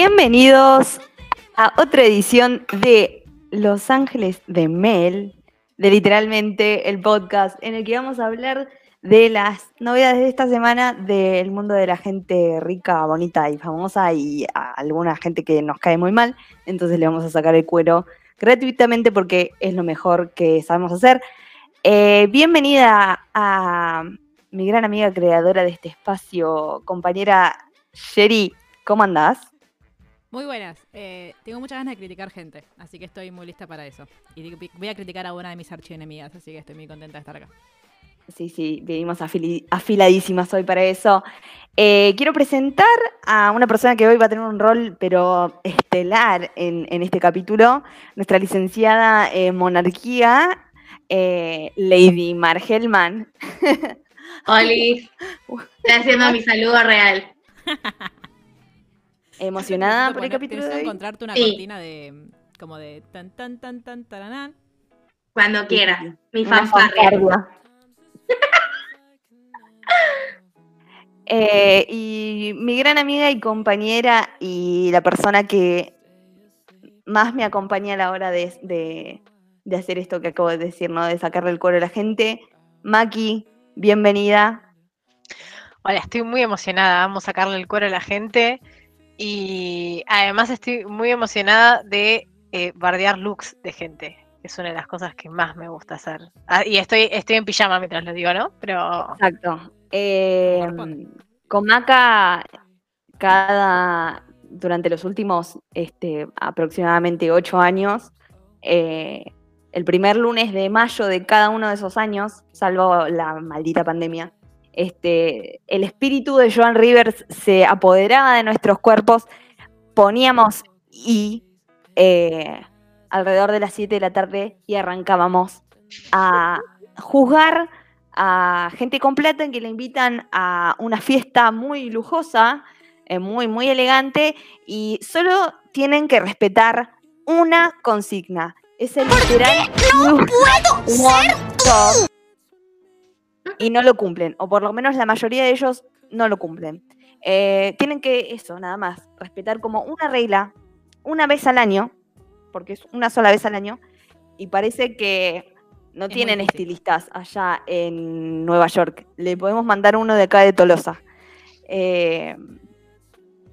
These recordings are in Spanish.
Bienvenidos a otra edición de Los Ángeles de Mel, de literalmente el podcast en el que vamos a hablar de las novedades de esta semana del mundo de la gente rica, bonita y famosa y a alguna gente que nos cae muy mal. Entonces le vamos a sacar el cuero gratuitamente porque es lo mejor que sabemos hacer. Eh, bienvenida a mi gran amiga creadora de este espacio, compañera Sherry. ¿Cómo andás? Muy buenas. Eh, tengo muchas ganas de criticar gente, así que estoy muy lista para eso. Y voy a criticar a una de mis archienemigas, así que estoy muy contenta de estar acá. Sí, sí, venimos afiladísimas hoy para eso. Eh, quiero presentar a una persona que hoy va a tener un rol, pero estelar en, en este capítulo, nuestra licenciada en monarquía, eh, Lady Margelman. Oli, estoy haciendo mi saludo real. ¿Emocionada por el capítulo de hoy? encontrarte una Sí. cortina de como de tan tan tan tan taranán. Cuando quiera. Mi fanfarria. Eh, y mi gran amiga y compañera y la persona que más me acompaña a la hora de, de- de hacer esto que acabo de decir, ¿no? De sacarle el cuero a la gente. Maki, bienvenida. Hola, estoy muy emocionada. Vamos a sacarle el cuero a la gente. Y además estoy muy emocionada de eh, bardear looks de gente. Es una de las cosas que más me gusta hacer. Ah, y estoy, estoy en pijama mientras lo digo, ¿no? Pero Exacto. Eh, con Maca, cada, durante los últimos este, aproximadamente ocho años, eh, el primer lunes de mayo de cada uno de esos años, salvo la maldita pandemia, este, el espíritu de Joan Rivers se apoderaba de nuestros cuerpos, poníamos y eh, alrededor de las 7 de la tarde y arrancábamos a juzgar a gente con plata en que le invitan a una fiesta muy lujosa, eh, muy, muy elegante, y solo tienen que respetar una consigna. Es el literal no puedo ser Y no lo cumplen, o por lo menos la mayoría de ellos no lo cumplen. Eh, tienen que, eso, nada más, respetar como una regla, una vez al año, porque es una sola vez al año, y parece que no tienen estilistas allá en Nueva York. Le podemos mandar uno de acá de Tolosa. Eh,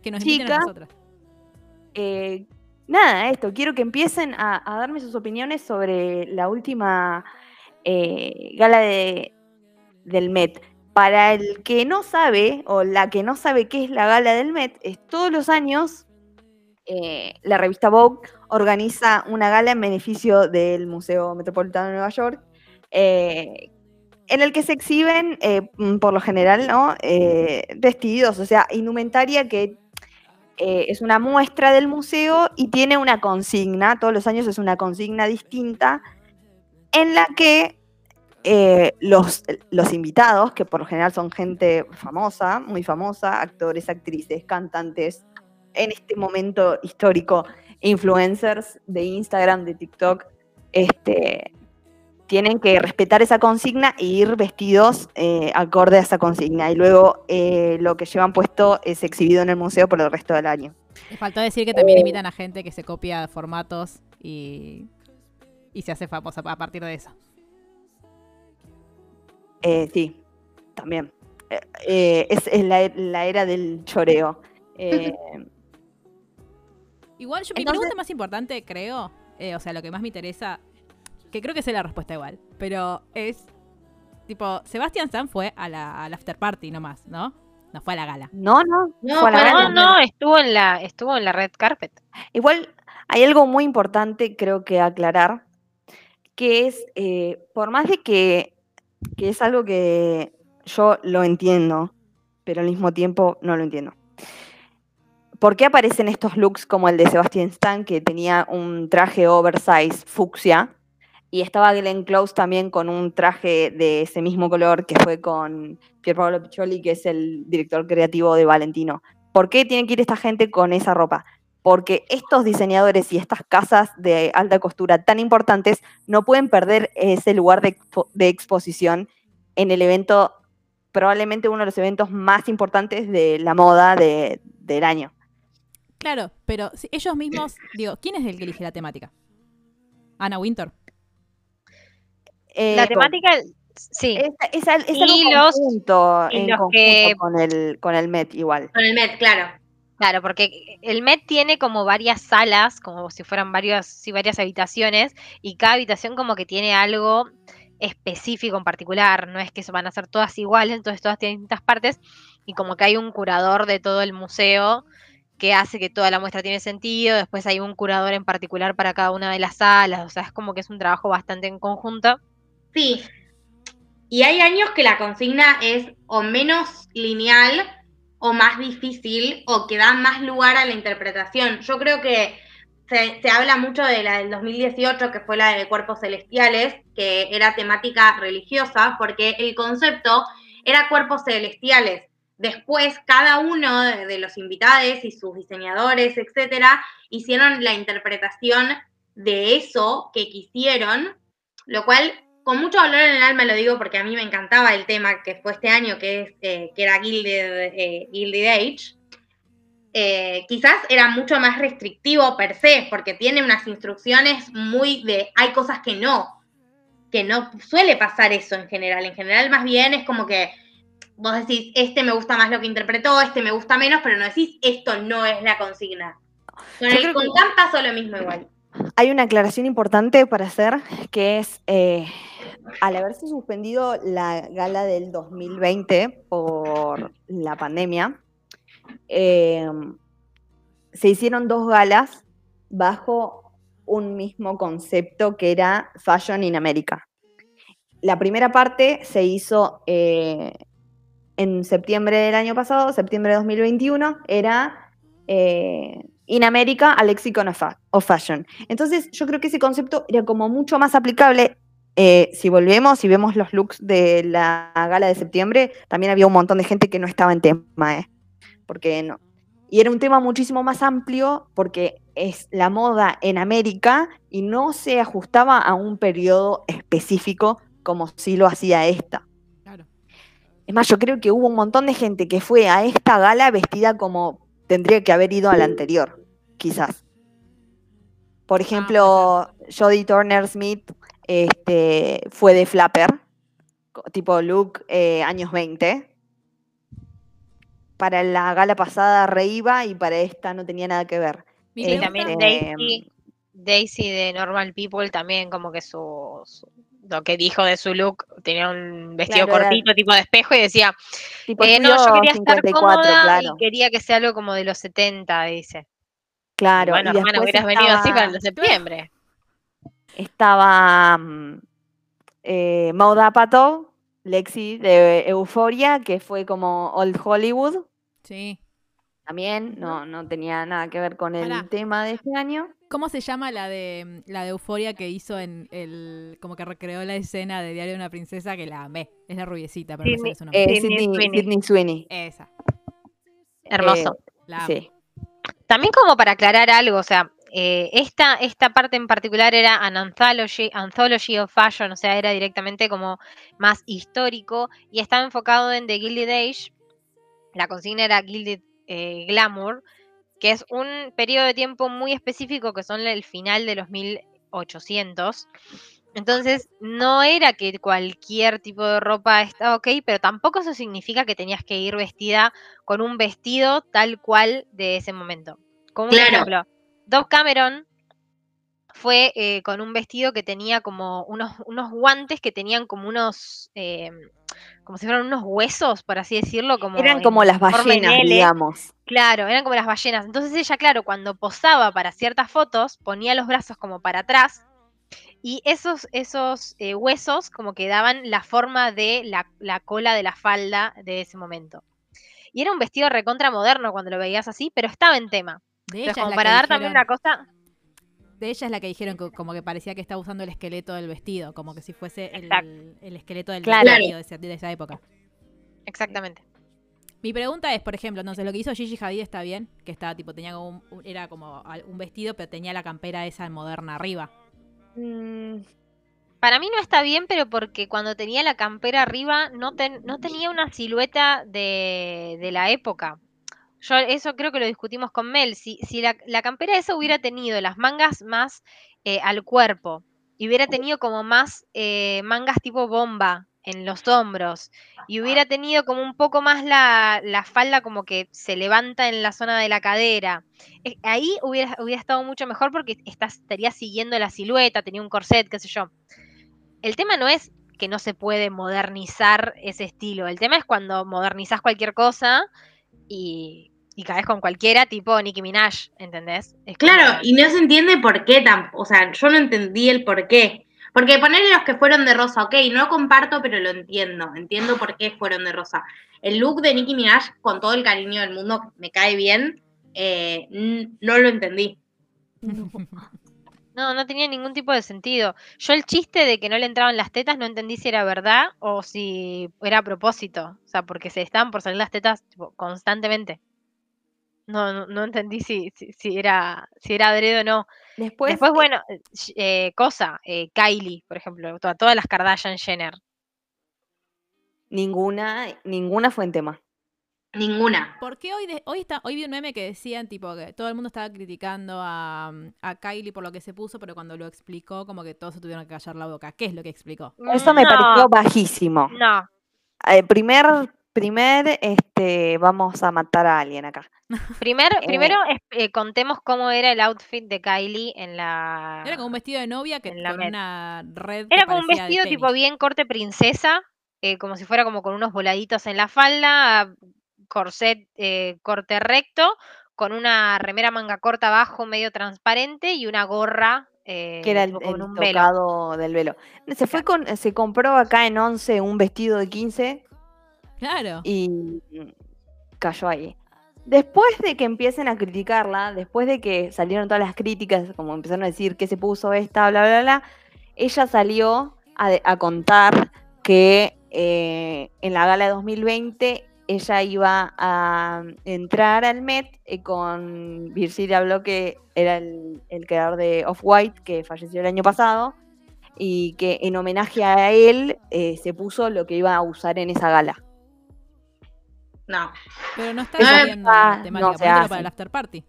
Que nos inviten a Chica. nosotras. eh, nada, esto, quiero que empiecen a, a darme sus opiniones sobre la última gala de, del Met. Para el que no sabe, o la que no sabe qué es la gala del Met, es todos los años eh, la revista Vogue organiza una gala en beneficio del Museo Metropolitano de Nueva York, eh, en el que se exhiben, eh, por lo general, ¿no? Vestidos, o sea, indumentaria que es una muestra del museo y tiene una consigna, todos los años es una consigna distinta, en la que eh, los, los invitados, que por lo general son gente famosa, muy famosa, actores, actrices, cantantes, en este momento histórico, influencers de Instagram, de TikTok, este, tienen que respetar esa consigna e ir vestidos eh, acorde a esa consigna. Y luego eh, lo que llevan puesto es exhibido en el museo por el resto del año. Me faltó decir que también invitan a gente que se copia formatos y, y se hace famosa a partir de eso. Eh, sí, también. Eh, eh, es es la, la era del choreo. Eh, Igual, yo, mi Entonces- pregunta más importante, creo, eh, o sea, lo que más me interesa, que creo que sé la respuesta igual, pero es, tipo, Sebastián Stan fue a la, al after party nomás, ¿no? No fue a la gala. no, no, No, fue a la pero gala. no, no, estuvo en la, estuvo en la red carpet. Igual hay algo muy importante, creo que aclarar, que es, eh, por más de que, que es algo que yo lo entiendo, pero al mismo tiempo no lo entiendo. ¿Por qué aparecen estos looks como el de Sebastian Stan, que tenía un traje oversize fucsia? Y estaba Glenn Close también con un traje de ese mismo color que fue con Pierpaolo Piccioli, que es el director creativo de Valentino. ¿Por qué tiene que ir esta gente con esa ropa? Porque estos diseñadores y estas casas de alta costura tan importantes no pueden perder ese lugar de, expo- de exposición en el evento, probablemente uno de los eventos más importantes de la moda de- del año. Claro, pero si ellos mismos, digo, ¿quién es el que elige la temática? Ana Winter. Eh, La temática, sí. Es, es es Y algo los- conjunto, y en los conjunto que- con, el, con el Met igual. Con el Met, claro. Claro, porque el Met tiene como varias salas, como si fueran varias, sí, varias habitaciones, y cada habitación como que tiene algo específico en particular, no es que van a ser todas iguales, entonces todas tienen distintas partes, y como que hay un curador de todo el museo que hace que toda la muestra tiene sentido, después hay un curador en particular para cada una de las salas, o sea, es como que es un trabajo bastante en conjunto. Sí. Y hay años que la consigna es o menos lineal o más difícil o que da más lugar a la interpretación. Yo creo que se, se habla mucho de la del 2018, que fue la de cuerpos celestiales, que era temática religiosa, porque el concepto era cuerpos celestiales. Después, cada uno de, los invitados y sus diseñadores, etcétera, hicieron la interpretación de eso que quisieron, lo cual con mucho dolor en el alma lo digo porque a mí me encantaba el tema que fue este año, que, es, eh, que era Gilded, eh, Gilded Age. Eh, quizás era mucho más restrictivo per se, porque tiene unas instrucciones muy de, hay cosas que no, que no suele pasar eso en general. En general más bien es como que vos decís, este me gusta más lo que interpretó, este me gusta menos, pero no decís, esto no es la consigna. Con Yo el creo que- Contam pasó lo mismo igual. Hay una aclaración importante para hacer, que es, eh, al haberse suspendido la gala del 2020 por la pandemia, eh, se hicieron dos galas bajo un mismo concepto que era Fashion in America. La primera parte se hizo eh, en septiembre del año pasado, septiembre de 2021, era eh, In America, a Lexicon of, Fa- of Fashion. Entonces, yo creo que ese concepto era como mucho más aplicable. eh, si volvemos y vemos los looks de la gala de septiembre, también había un montón de gente que no estaba en tema, ¿eh? Porque no. Y era un tema muchísimo más amplio porque es la moda en América y no se ajustaba a un periodo específico como si lo hacía esta. Claro. Es más, yo creo que hubo un montón de gente que fue a esta gala vestida como tendría que haber ido a la anterior, quizás. Por ejemplo, Jodie Turner Smith este, fue de Flapper, tipo look eh, años 20. Para la gala pasada reiba y para esta no tenía nada que ver. Y también Este, Daisy, Daisy de Normal People también como que su, su- lo que dijo de su look tenía un vestido Claro, era- cortito tipo de espejo y decía Tipo eh, no yo quería estar 54, cómoda claro. y quería que sea algo como de los 70 dice Claro, bueno y hermano hubieras venido así para el de septiembre estaba mm, eh, Maud Apatow, Lexi de Euphoria, que fue como Old Hollywood. Sí. También no, no tenía nada que ver con el Pará. tema de este año. ¿Cómo se llama la de la de Euforia que hizo en el como que recreó la escena de Diario de una princesa que la amé? Es la rubiecita, pero no Sydney- sé su nombre. Eh, Sydney, Sweeney. Sydney Sweeney. Esa. hermoso La amo. Sí. También como para aclarar algo, o sea, eh, esta, esta parte en particular era an anthology, anthology of fashion, o sea, era directamente como más histórico y estaba enfocado en The Gilded Age. La consigna era Gilded eh, Glamour, que es un periodo de tiempo muy específico que son el final de los 1800. Entonces, no era que cualquier tipo de ropa estaba ok, pero tampoco eso significa que tenías que ir vestida con un vestido tal cual de ese momento. Como un Claro. ejemplo, Dove Cameron fue eh, con un vestido que tenía como unos, unos guantes que tenían como unos, eh, como si fueran unos huesos, por así decirlo. Como Eran como las ballenas, L. digamos. Claro, eran como las ballenas. Entonces ella, claro, cuando posaba para ciertas fotos, ponía los brazos como para atrás Y esos, esos eh, huesos como que daban la forma de la, la cola de la falda de ese momento. Y era un vestido recontra moderno cuando lo veías así, pero estaba en tema. De Entonces, como para dar también una cosa. De ella es la que dijeron que como que parecía que estaba usando el esqueleto del vestido, como que si fuese el, esqueleto del Claro. vestido de, esa- de esa época. Exactamente. Mi pregunta es, por ejemplo, entonces lo que hizo Gigi Hadid está bien, que estaba tipo tenía como un, un- era como un vestido, pero tenía la campera esa moderna arriba. Mm, Para mí no está bien, pero porque cuando tenía la campera arriba no, ten- no tenía una silueta de, de la época. Yo eso creo que lo discutimos con Mel. Si, si la, la campera esa hubiera tenido las mangas más eh, al cuerpo y hubiera tenido como más eh, mangas tipo bomba en los hombros y hubiera tenido como un poco más la, la falda como que se levanta en la zona de la cadera, eh, ahí hubiera, hubiera estado mucho mejor porque estaría siguiendo la silueta, tenía un corset, qué sé yo. El tema no es que no se puede modernizar ese estilo, el tema es cuando modernizás cualquier cosa y, y caes con cualquiera, tipo Nicki Minaj, ¿entendés? Es como- Claro, y no se entiende por qué tampoco. O sea, yo no entendí el por qué. Porque ponerle los que fueron de rosa, ok, no comparto, pero lo entiendo. Entiendo por qué fueron de rosa. El look de Nicki Minaj, con todo el cariño del mundo, me cae bien. eh, no lo entendí. No, no tenía ningún tipo de sentido. Yo el chiste de que no le entraban las tetas no entendí si era verdad o si era a propósito. O sea, porque se estaban por salir las tetas tipo, constantemente. No, no, no entendí si, si, si era, si era adrede o no. Después, Después, bueno, eh, sh- eh, cosa, eh, Kylie, por ejemplo, to- todas las Kardashian Jenner. ninguna, ninguna fue en tema. Ninguna. ¿Por qué hoy, de- hoy, está, hoy vi un meme que decían tipo que todo el mundo estaba criticando a, a Kylie por lo que se puso, pero cuando lo explicó como que todos se tuvieron que callar la boca. ¿Qué es lo que explicó? Eso me No, pareció bajísimo. No, Eh, primer, primer, este, vamos a matar a alguien acá. Primer, Eh, primero eh, contemos cómo era el outfit de Kylie en la... Era como un vestido de novia que en la con una red. Era como un vestido tipo bien corte princesa, eh, como si fuera como con unos voladitos en la falda, corset eh, corte recto, con una remera manga corta abajo medio transparente y una gorra eh, que era el, con el un velo. tocado del velo. Se fue con, se compró acá en 11 un vestido de 15 Claro. y cayó ahí. Después de que empiecen a criticarla, después de que salieron todas las críticas, como empezaron a decir que se puso esta, bla, bla, bla, ella salió a, contar que eh, en la gala de 2020 ella iba a entrar al Met eh, con Virginia Bloch, que era el, el creador de Off-White, que falleció el año pasado, y que en homenaje a él eh, se puso lo que iba a usar en esa gala. No. Pero no está está- la temática, no se ponételo hace. para el after party.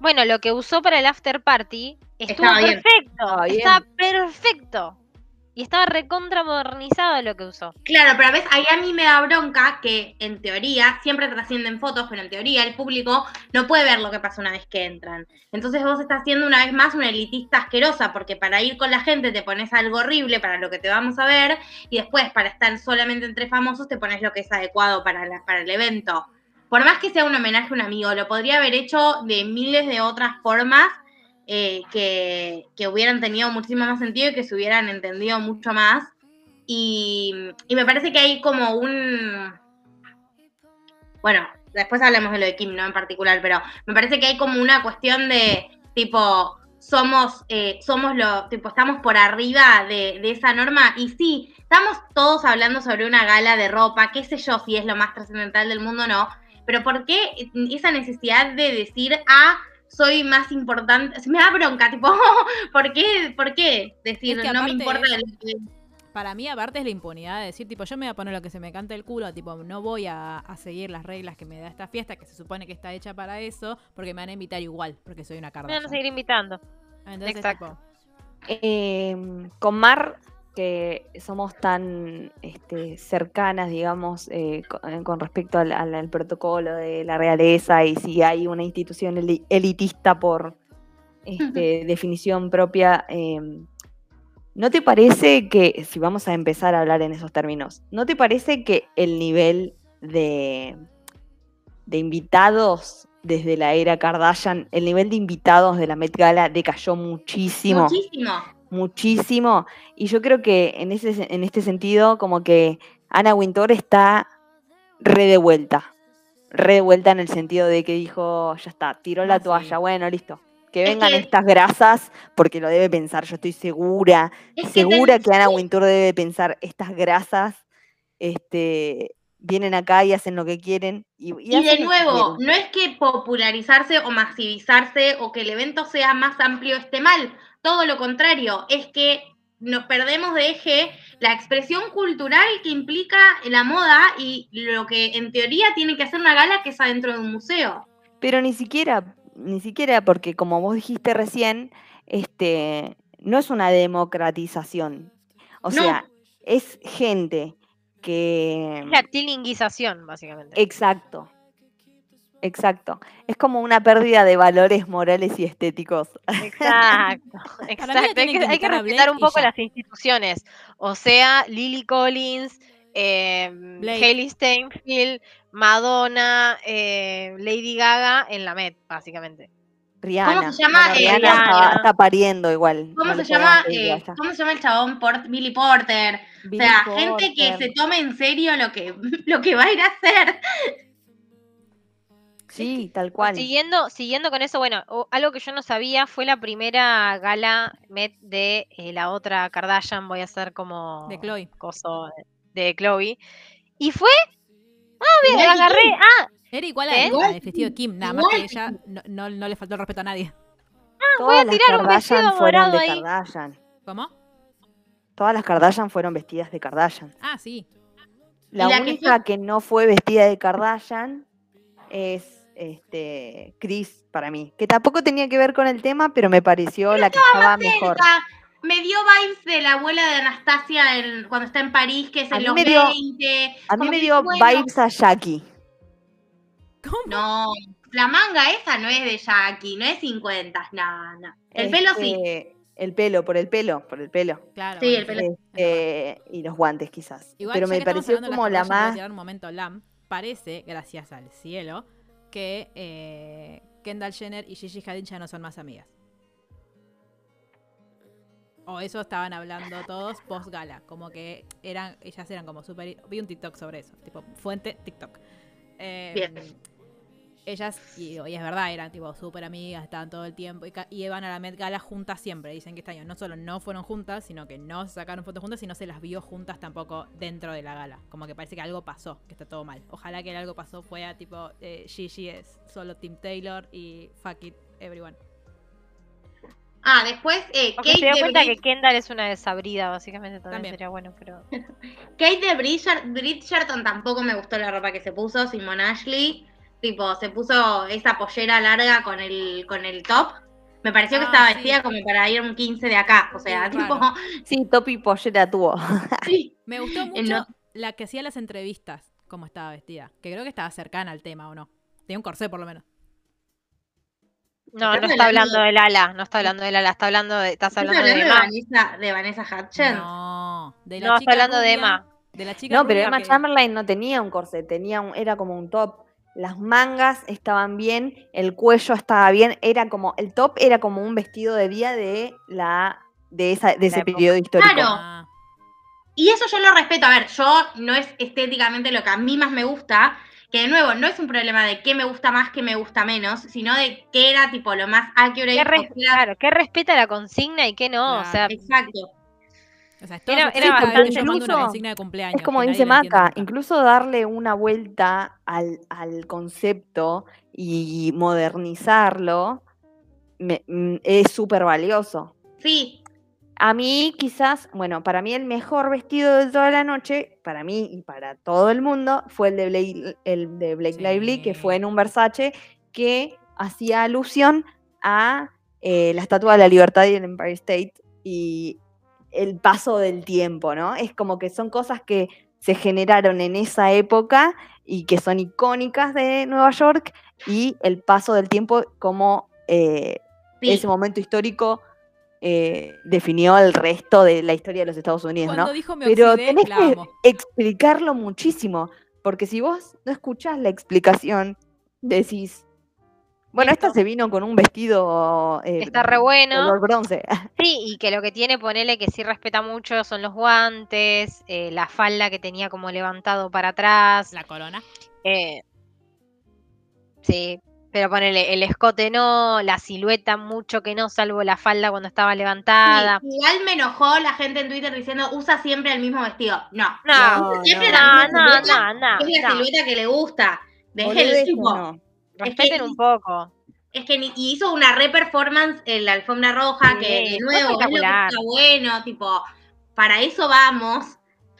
Bueno, lo que usó para el after party estuvo Estaba bien. perfecto. Bien. Estaba perfecto. Y estaba recontra modernizado lo que usó. Claro, pero ves, ahí a mí me da bronca que en teoría siempre trascienden fotos, pero en teoría el público no puede ver lo que pasa una vez que entran. Entonces vos estás siendo una vez más una elitista asquerosa, porque para ir con la gente te pones algo horrible para lo que te vamos a ver, y después para estar solamente entre famosos te pones lo que es adecuado para, para el evento. Por más que sea un homenaje a un amigo, lo podría haber hecho de miles de otras formas eh, que, que hubieran tenido muchísimo más sentido y que se hubieran entendido mucho más. Y, y me parece que hay como un. Bueno, después hablamos de lo de Kim, no en particular, pero me parece que hay como una cuestión de tipo. Somos, eh, somos lo, tipo, estamos por arriba de, de esa norma. Y sí, estamos todos hablando sobre una gala de ropa, qué sé yo si es lo más trascendental del mundo o no. Pero ¿por qué esa necesidad de decir, ah, soy más importante? Se me da bronca, tipo, ¿por qué? ¿Por qué decir, Es que no me importa es- lo que- Para mí, aparte, es la impunidad de decir, tipo, yo me voy a poner lo que se me cante el culo, tipo, no voy a, a seguir las reglas que me da esta fiesta, que se supone que está hecha para eso, porque me van a invitar igual, porque soy una Me Kardashian. van a seguir invitando. Entonces, Exacto. tipo, Eh, con Mar, que somos tan este, cercanas, digamos, eh, eh, con, respecto al, al- al protocolo de la realeza y si hay una institución eli- elitista por este, definición propia, eh, ¿no te parece que, si vamos a empezar a hablar en esos términos, ¿no te parece que el nivel de, de invitados desde la era Kardashian, el nivel de invitados de la Met Gala decayó muchísimo Muchísimo. Muchísimo. Y yo creo que en, ese, se- en este sentido, como que Ana Wintour está re de vuelta. Re de vuelta en el sentido de que dijo, ya está, tiró la Ah, sí. toalla, bueno, listo. Que Es vengan que- estas grasas, porque lo debe pensar, yo estoy segura, Es que segura que Ana sí, Wintour debe pensar, estas grasas este, vienen acá y hacen lo que quieren. Y, y Y de nuevo, no es que popularizarse o masivizarse o que el evento sea más amplio esté mal, todo lo contrario, es que nos perdemos de eje la expresión cultural que implica la moda y lo que en teoría tiene que hacer una gala que es adentro de un museo. Pero ni siquiera, ni siquiera porque como vos dijiste recién, este, no es una democratización. O No. sea, es gente que... Es la tilinguización, básicamente. Exacto. Exacto. Es como una pérdida de valores morales y estéticos. Exacto. Hay que, hay que respetar un poco ya. las instituciones. O sea, Lily Collins, eh. Hailey Steinfeld, Madonna, eh, Lady Gaga en la Met, básicamente. Rihanna. se llama, Bueno, eh, Rihanna está, pariendo igual. ¿Cómo no se llama? eh. ¿Cómo se llama el chabón? Port- Billy Porter. O sea, gente que se tome en serio lo que, lo que va a ir a hacer. Sí, tal cual. Siguiendo, siguiendo con eso, bueno, algo que yo no sabía fue la primera gala Met de eh, la otra Kardashian, voy a hacer como De Chloe. coso de Chloe. Y fue, Igual que agarré, Kim. ah, Era igual a, ¿Eh? a Igual- el vestido de Kim, nada más que ella no, no, no le faltó el respeto a nadie. Todas las tirar un vestido morado de ahí. Kardashian. ¿Cómo? Todas las Kardashian fueron vestidas de Kardashian. Ah, sí. La, la que única fue- que no fue vestida de Kardashian es este Chris para mí, que tampoco tenía que ver con el tema, pero me pareció la que estaba mejor. Cerca. Me dio vibes de la abuela de Anastasia en- cuando está en París, que es A en los me dio- 20. A mí me dio bueno, vibes a Jackie. ¿Cómo? No, la manga esa no es de Jackie, no es 50, no, no. El pelo sí. Este, El pelo, por el pelo, por el pelo. Claro. Sí, bueno, el pelo. Este, y los guantes quizás. Igual, pero me pareció como la más... un momento Lam. Parece, gracias al cielo, que eh, Kendall Jenner y Gigi Hadid ya no son más amigas. O eso estaban hablando todos post gala, como que eran, ellas eran como súper... Vi un TikTok sobre eso, tipo fuente TikTok. Eh, Bien. Ellas, y, y es verdad, eran tipo súper amigas, estaban todo el tiempo y, iban a la Met Gala juntas siempre. Dicen que este año no solo no fueron juntas, sino que no se sacaron fotos juntas, sino se las vio juntas tampoco dentro de la gala. Como que parece que algo pasó, que está todo mal. Ojalá que el algo pasó fuera tipo eh, Gigi es solo Tim Taylor y fuck it, everyone. Ah, después eh, Porque se Kate, dio de cuenta que Kendall es una desabrida, básicamente también, También. sería bueno, pero. Kate de Bridger- Bridgerton tampoco me gustó la ropa que se puso, Simon Ashley. Tipo, se puso esa pollera larga con el, con el top. Me pareció que Ah, estaba sí. vestida como para ir a un 15 de acá. O sea, Sí, tipo, raro. Sí, Topi Pollera tuvo. sí. Me gustó mucho no- la que hacía las entrevistas, cómo estaba vestida. Que creo que estaba cercana al tema, ¿o no? Tenía un corsé por lo menos. No, no está hablando- del ala, no está hablando del ala, está hablando de. Estás ¿Estás hablando de Emma. Vanessa, de Vanessa Hudgens? No, de la No, está chica hablando de Emma. De la chica No, pero rubia Emma que- Chamberlain no tenía un corset, tenía un, era como un top. Las mangas estaban bien, el cuello estaba bien, era como, el top era como un vestido de día de la de esa, de ese época. periodo histórico. Claro. Y eso yo lo respeto. A ver, yo no es estéticamente lo que a mí más me gusta. Que de nuevo, no es un problema de qué me gusta más, qué me gusta menos, sino de qué era tipo lo más accurate. ¿Qué, res- claro, ¿qué respeta la consigna y qué no? O sea, Exacto. O sea, Era- era, bastante- una de cumpleaños. Es como dice Maca, incluso darle una vuelta al, al concepto y modernizarlo me- mm, es súper valioso. Sí, A mí quizás, bueno, para mí el mejor vestido de toda la noche, para mí y para todo el mundo, fue el de Blake, el de Blake Lively, que fue en un Versace que hacía alusión a eh, la Estatua de la Libertad y el Empire State y el paso del tiempo, ¿no? Es como que son cosas que se generaron en esa época y que son icónicas de Nueva York y el paso del tiempo como eh, sí. ese momento histórico eh, definió el resto de la historia de los Estados Unidos, Cuando ¿no? dijo me Pero oxidé, tenés que explicarlo muchísimo, porque si vos no escuchás la explicación, decís, Bueno, esta se vino con un vestido. eh, Está re bueno. color bronce. Sí, y que lo que tiene, ponele que sí respeta mucho, son los guantes, eh, la falda que tenía como levantado para atrás. La corona. eh, sí, pero ponele el escote no, la silueta mucho que no, salvo la falda cuando estaba levantada. Sí, igual me enojó la gente en Twitter diciendo usa siempre el mismo vestido. No. No, Usa siempre no, la no, misma no, silueta, no, no, Es la no. silueta que le gusta. Deje el Boludez, Respeten un poco. Es que y hizo una re performance en la alfombra roja, Sí, que de nuevo es lo que está bueno, tipo, para eso vamos.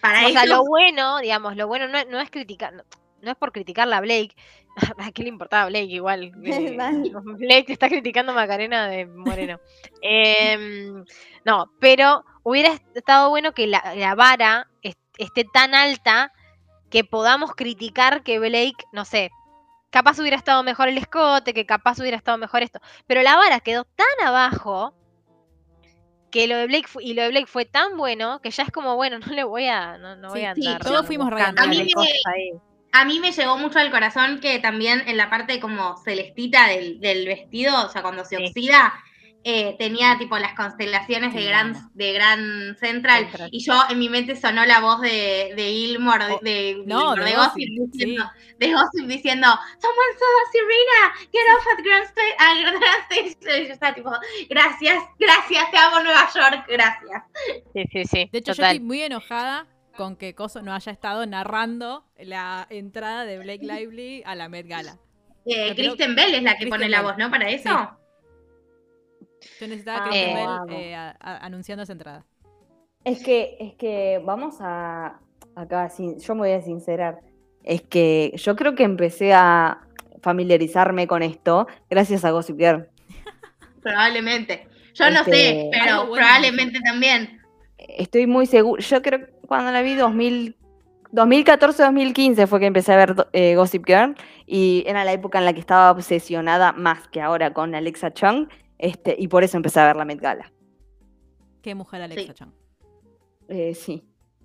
Para O sea, eso. lo bueno, digamos, lo bueno no, no es criticar, no, no es por criticarla a Blake. ¿A qué le importaba a Blake igual? eh. Blake está criticando a Macarena de Moreno. Em, no, pero hubiera estado bueno que la, la vara est- esté tan alta que podamos criticar que Blake, no sé, capaz hubiera estado mejor el escote, que capaz hubiera estado mejor esto. Pero la vara quedó tan abajo que lo de Blake y lo de Blake fue tan bueno que ya es como bueno, no le voy a no, no voy Sí, a sí, andar todos fuimos. A mí me-. A mí me llegó mucho al corazón que también en la parte como celestita del, del vestido, o sea, cuando se Sí. oxida, eh, tenía tipo las constelaciones de Sí, Gran, vamos. de Gran Central. Central. Y yo en mi mente sonó la voz de, de Gilmore, de, Oh, de, no, Gilmore, de de Gossip, Gossip, diciendo, sí. de Gossip diciendo, Someone saw Serena, get off at Grand State, ah, Grand State. Y yo estaba tipo, gracias, gracias, te amo Nueva York, gracias. Sí, sí, sí. De hecho, yo estoy muy enojada con que Coso no haya estado narrando la entrada de Blake Lively a la Met Gala. Eh, Kristen Bell es la que Kristen pone la voz, ¿no? Para eso. Sí. Yo necesitaba Ah, que eh, eh, a- a- anunciando esa entrada. Es que, es que vamos a. Acá, sin- yo me voy a sincerar. Es que yo creo que empecé a familiarizarme con esto gracias a Gossip Girl. Probablemente. Yo no Este, sé, pero bueno. probablemente también. Estoy muy seguro. Yo creo que cuando la vi 2000, 2014-2015 fue que empecé a ver eh, Gossip Girl y era la época en la que estaba obsesionada más que ahora con Alexa Chung este, y por eso empecé a ver la Met Gala. Qué mujer Alexa Sí. Chung. Eh, sí,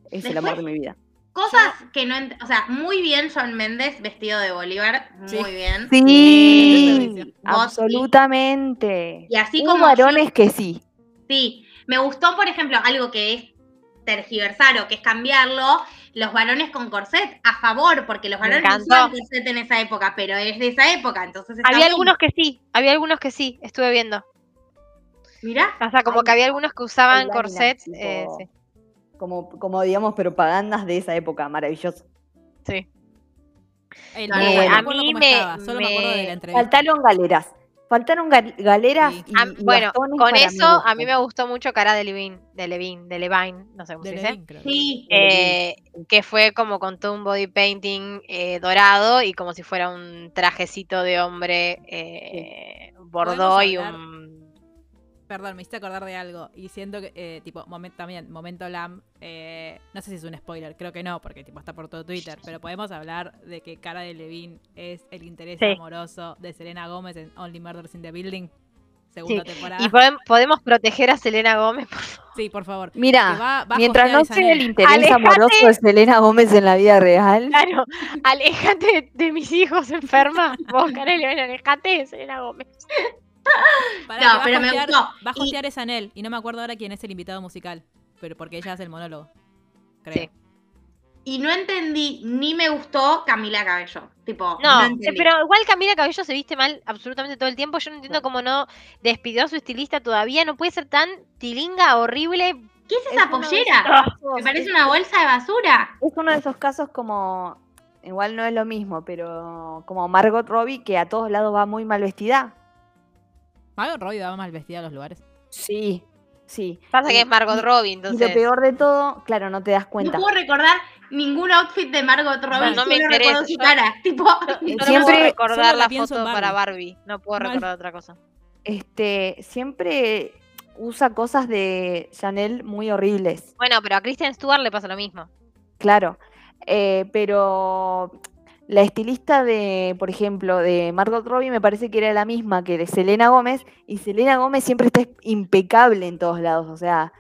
es el amor de mi vida. Cosas que no O sea, muy bien John Méndez vestido de Bolívar. Muy bien. Sí, absolutamente. Y así como varones que sí. Sí. Me gustó, por ejemplo, algo que es tergiversar o que es cambiarlo. Los varones con corset, a favor, porque los Me varones no usaban corset en esa época, pero es de esa época, entonces está Había bien. algunos que sí, había algunos que sí, estuve viendo. Mirá, O sea, como que había algunos que usaban corset. tipo, eh, sí, Como, como digamos, propagandas de esa época, maravilloso. sí. No, no a me mí me- estaba, solo me, acuerdo de me- la entrevista. Faltaron galeras. Faltaron gal- galeras Sí. y, A- y bueno, con para mi eso a mí me gustó mucho cara de Levine, de Levine, de Levine, no sé cómo De se dice. Levine, sí. eh, que fue como con todo un body painting eh, dorado y como si fuera un trajecito de hombre eh, bordó y un... Perdón, me hiciste acordar de algo. Y siento que, eh, tipo, momento, también, momento LAM. eh, no sé si es un spoiler, creo que no, porque tipo está por todo Twitter. Pero podemos hablar de que Cara de Levine es el interés Sí. amoroso de Selena Gómez en Only Murders in the Building. Segunda temporada. Y podem- podemos proteger a Selena Gómez, por favor. Sí, por favor. Mira, va- va a mientras no sea el interés Alejate. amoroso de Selena Gómez en la vida real, Claro, alejate de, de mis hijos enferma. Vos, Carelli, ven, alejate de Selena Gómez. Pará, No, que va a pero me gustó. Va a Y- hostear esa Anel. Y no me acuerdo ahora quién es el invitado musical. Pero porque ella hace el monólogo. Creo. Sí. Y no entendí, ni me gustó Camila Cabello. Tipo, No, pero igual Camila Cabello se viste mal absolutamente todo el tiempo. Yo no entiendo cómo no despidió a su estilista todavía. No puede ser tan tilinga, horrible. ¿Qué es esa pollera? esos Me parece una bolsa de basura. es uno de esos casos como, igual no es lo mismo, pero como Margot Robbie que a todos lados va muy mal vestida. Margot Robbie va mal vestida a los lugares. Sí, sí. Pasa Y- que es Margot y- Robbie, Y entonces. lo peor de todo, claro, no te das No cuenta. puedo recordar ningún outfit de Margot Robbie, Bueno, no me interesa, recuerdo su yo- cara. Tipo, Yo no Siempre- puedo recordar la foto para Barbie. Barbie. No puedo Mal. recordar otra cosa. Este, siempre usa cosas de Chanel muy horribles. Bueno, pero a Kristen Stewart le pasa lo mismo. Claro, eh, pero la estilista de, por ejemplo, de Margot Robbie me parece que era la misma que de Selena Gómez y Selena Gómez siempre está impecable en todos lados, o sea,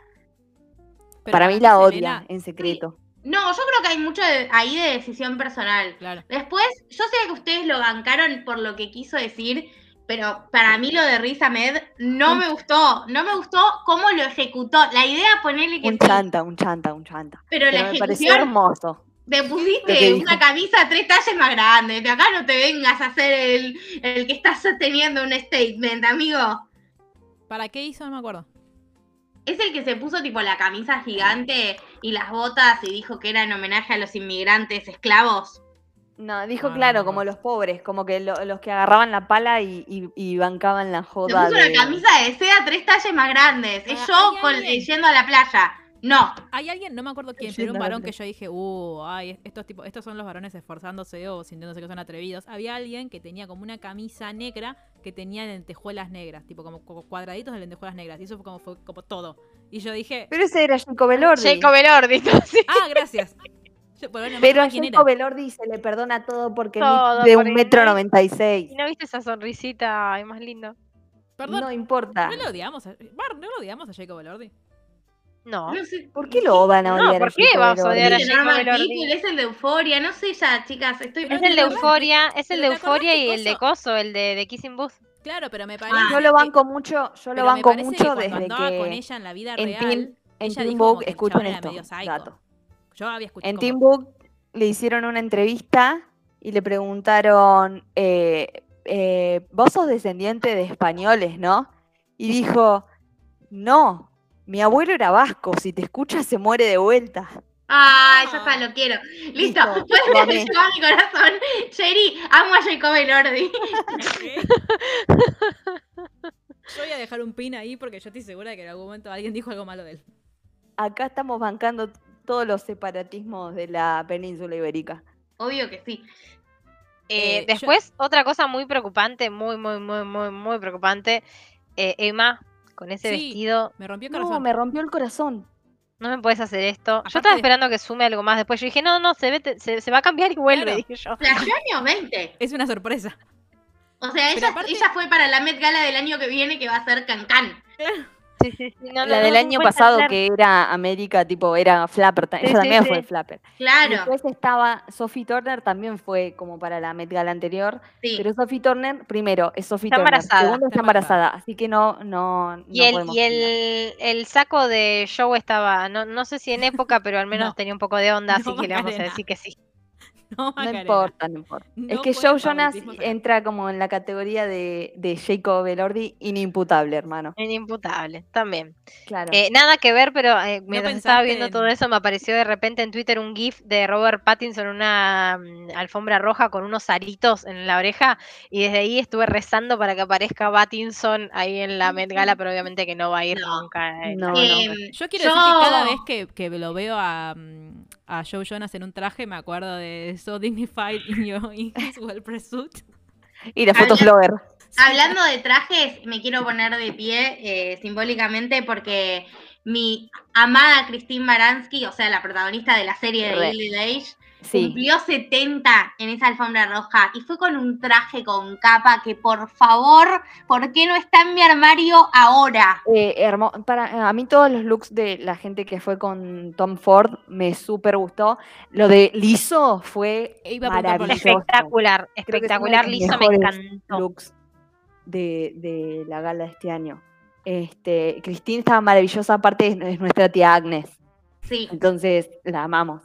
Pero para mí la odia en secreto. no, yo creo que hay mucho de- ahí de decisión personal. Claro. Después, yo sé que ustedes lo bancaron por lo que quiso decir, pero para mí lo de Riz Ahmed no me gustó. No me gustó cómo lo ejecutó. La idea, ponerle que Un sí, chanta, un chanta, un chanta. pero la me pareció hermoso. Te pusiste una camisa tres talles más grande. De acá no te vengas a hacer el, el que estás sosteniendo un statement, amigo. ¿Para qué hizo? No me acuerdo. Es el que se puso tipo la camisa gigante y las botas y dijo que era en homenaje a los inmigrantes esclavos. No, dijo No, claro, no, como los pobres, como que lo- los que agarraban la pala y, y- y bancaban la Se joda. puso de- una camisa de seda tres talles más grandes. Es Ah, yo hay con- yendo a la playa. No. Hay alguien, no me acuerdo quién, pero un varón que yo dije, uh, ay, estos tipos, estos son los varones esforzándose o sintiéndose que son atrevidos. Había alguien que tenía como una camisa negra que tenía lentejuelas negras, tipo como, como cuadraditos de lentejuelas negras. Y eso fue como, fue como todo. Y yo dije, Pero ese era Jacob Elordi. Jacob Elordi, ¿no? Sí. ah, gracias. Yo, pero no me Pero a. Jacob Elordi se le perdona todo porque es Todo, de un metro no- noventa y seis. ¿Y no viste esa sonrisita? Ay, más lindo. Perdón, No importa. no lo odiamos. A, Bar, no lo odiamos a Jacob Elordi. No. No sé. ¿Por qué lo van a No, odiar? ¿por a qué vamos a odiar a Es Jacob el de Euforia, no sé ya, chicas, estoy Es el de Euforia, es el de Euforia y el de coso? El de, de Kissing Booth. Claro, pero me parece. Ah. Yo lo que- banco mucho, yo lo banco parece que mucho cuando desde andaba con que ella en la vida en real, en Book, que escuchen esto, dato. Yo había escuchado. En como- Teen Book le hicieron una entrevista y le preguntaron, eh, eh, vos sos descendiente de españoles, ¿no? Y dijo, no, mi abuelo era vasco, si te escucha se muere de vuelta. Ay, ya Ah. está, lo quiero. Listo, Listo, puedes amé. llevar mi corazón. Sherry, amo a Jacob Elordi. Yo voy a dejar un pin ahí porque yo estoy segura de que en algún momento alguien dijo algo malo de él. Acá estamos bancando todos los separatismos de la península ibérica. Obvio que sí. Eh, Eh, yo- después, otra cosa muy preocupante, muy, muy, muy, muy, muy preocupante. eh, Emma, con ese Sí. vestido, Me rompió el No, corazón. me rompió el corazón. no me puedes hacer esto. Yo estaba de- esperando que sume algo más después. Yo dije, no, no, se, ve, se, se va a cambiar y vuelve, Claro. dije yo. Años 20. Es una sorpresa. O sea, ella, aparte- ella fue para la Met Gala del año que viene que va a ser Cancán. Sí, sí, sí. No, no, la no, del no año pasado que era América, tipo, era Flapper, ella sí, también sí. fue Flapper. Claro, Después estaba Sophie Turner, también fue como para la Met Gala anterior. sí. Pero Sophie Turner, primero, es Sophie Está Turner. embarazada. Segundo, está embarazada. Así que no, no, no Y, el, y el, el saco de Joe estaba, no, no sé si en época, pero al menos No. tenía un poco de onda, así No, que le vamos a decir que sí. No, importa, no importa. es que Joe Jonas entra como en la categoría de, de Jacob Elordi inimputable, hermano. Inimputable, también. Claro. Eh, nada que ver, pero eh, mientras estaba viendo en- todo eso me apareció de repente en Twitter un GIF de Robert Pattinson en una mm, alfombra roja con unos aritos en la oreja y desde ahí estuve rezando para que aparezca Pattinson ahí en la Met Gala, pero obviamente que no va a ir No. nunca. eh, No, no, no. No. Yo quiero Yo- decir que cada vez que, que lo veo a, mm, a Joe Jonas en un traje, me acuerdo de So Dignified in, your, in his well-pressed suit. y la foto habla- Flower. Hablando de trajes, me quiero poner de pie eh, simbólicamente porque mi amada Christine Baranski, o sea, la protagonista de la serie de. Gilded Age, Sí. cumplió 70 en esa alfombra roja y fue con un traje con capa que por favor, ¿por qué no está en mi armario ahora? Eh, hermo- para, a mí todos los looks de la gente que fue con Tom Ford me súper gustó. Lo de Liso fue Iba por maravilloso. Espectacular, espectacular, liso, me mejores encantó. looks de, de la gala de este año. Este, Cristina estaba maravillosa, aparte es, es nuestra tía Agnes, Sí, entonces la amamos.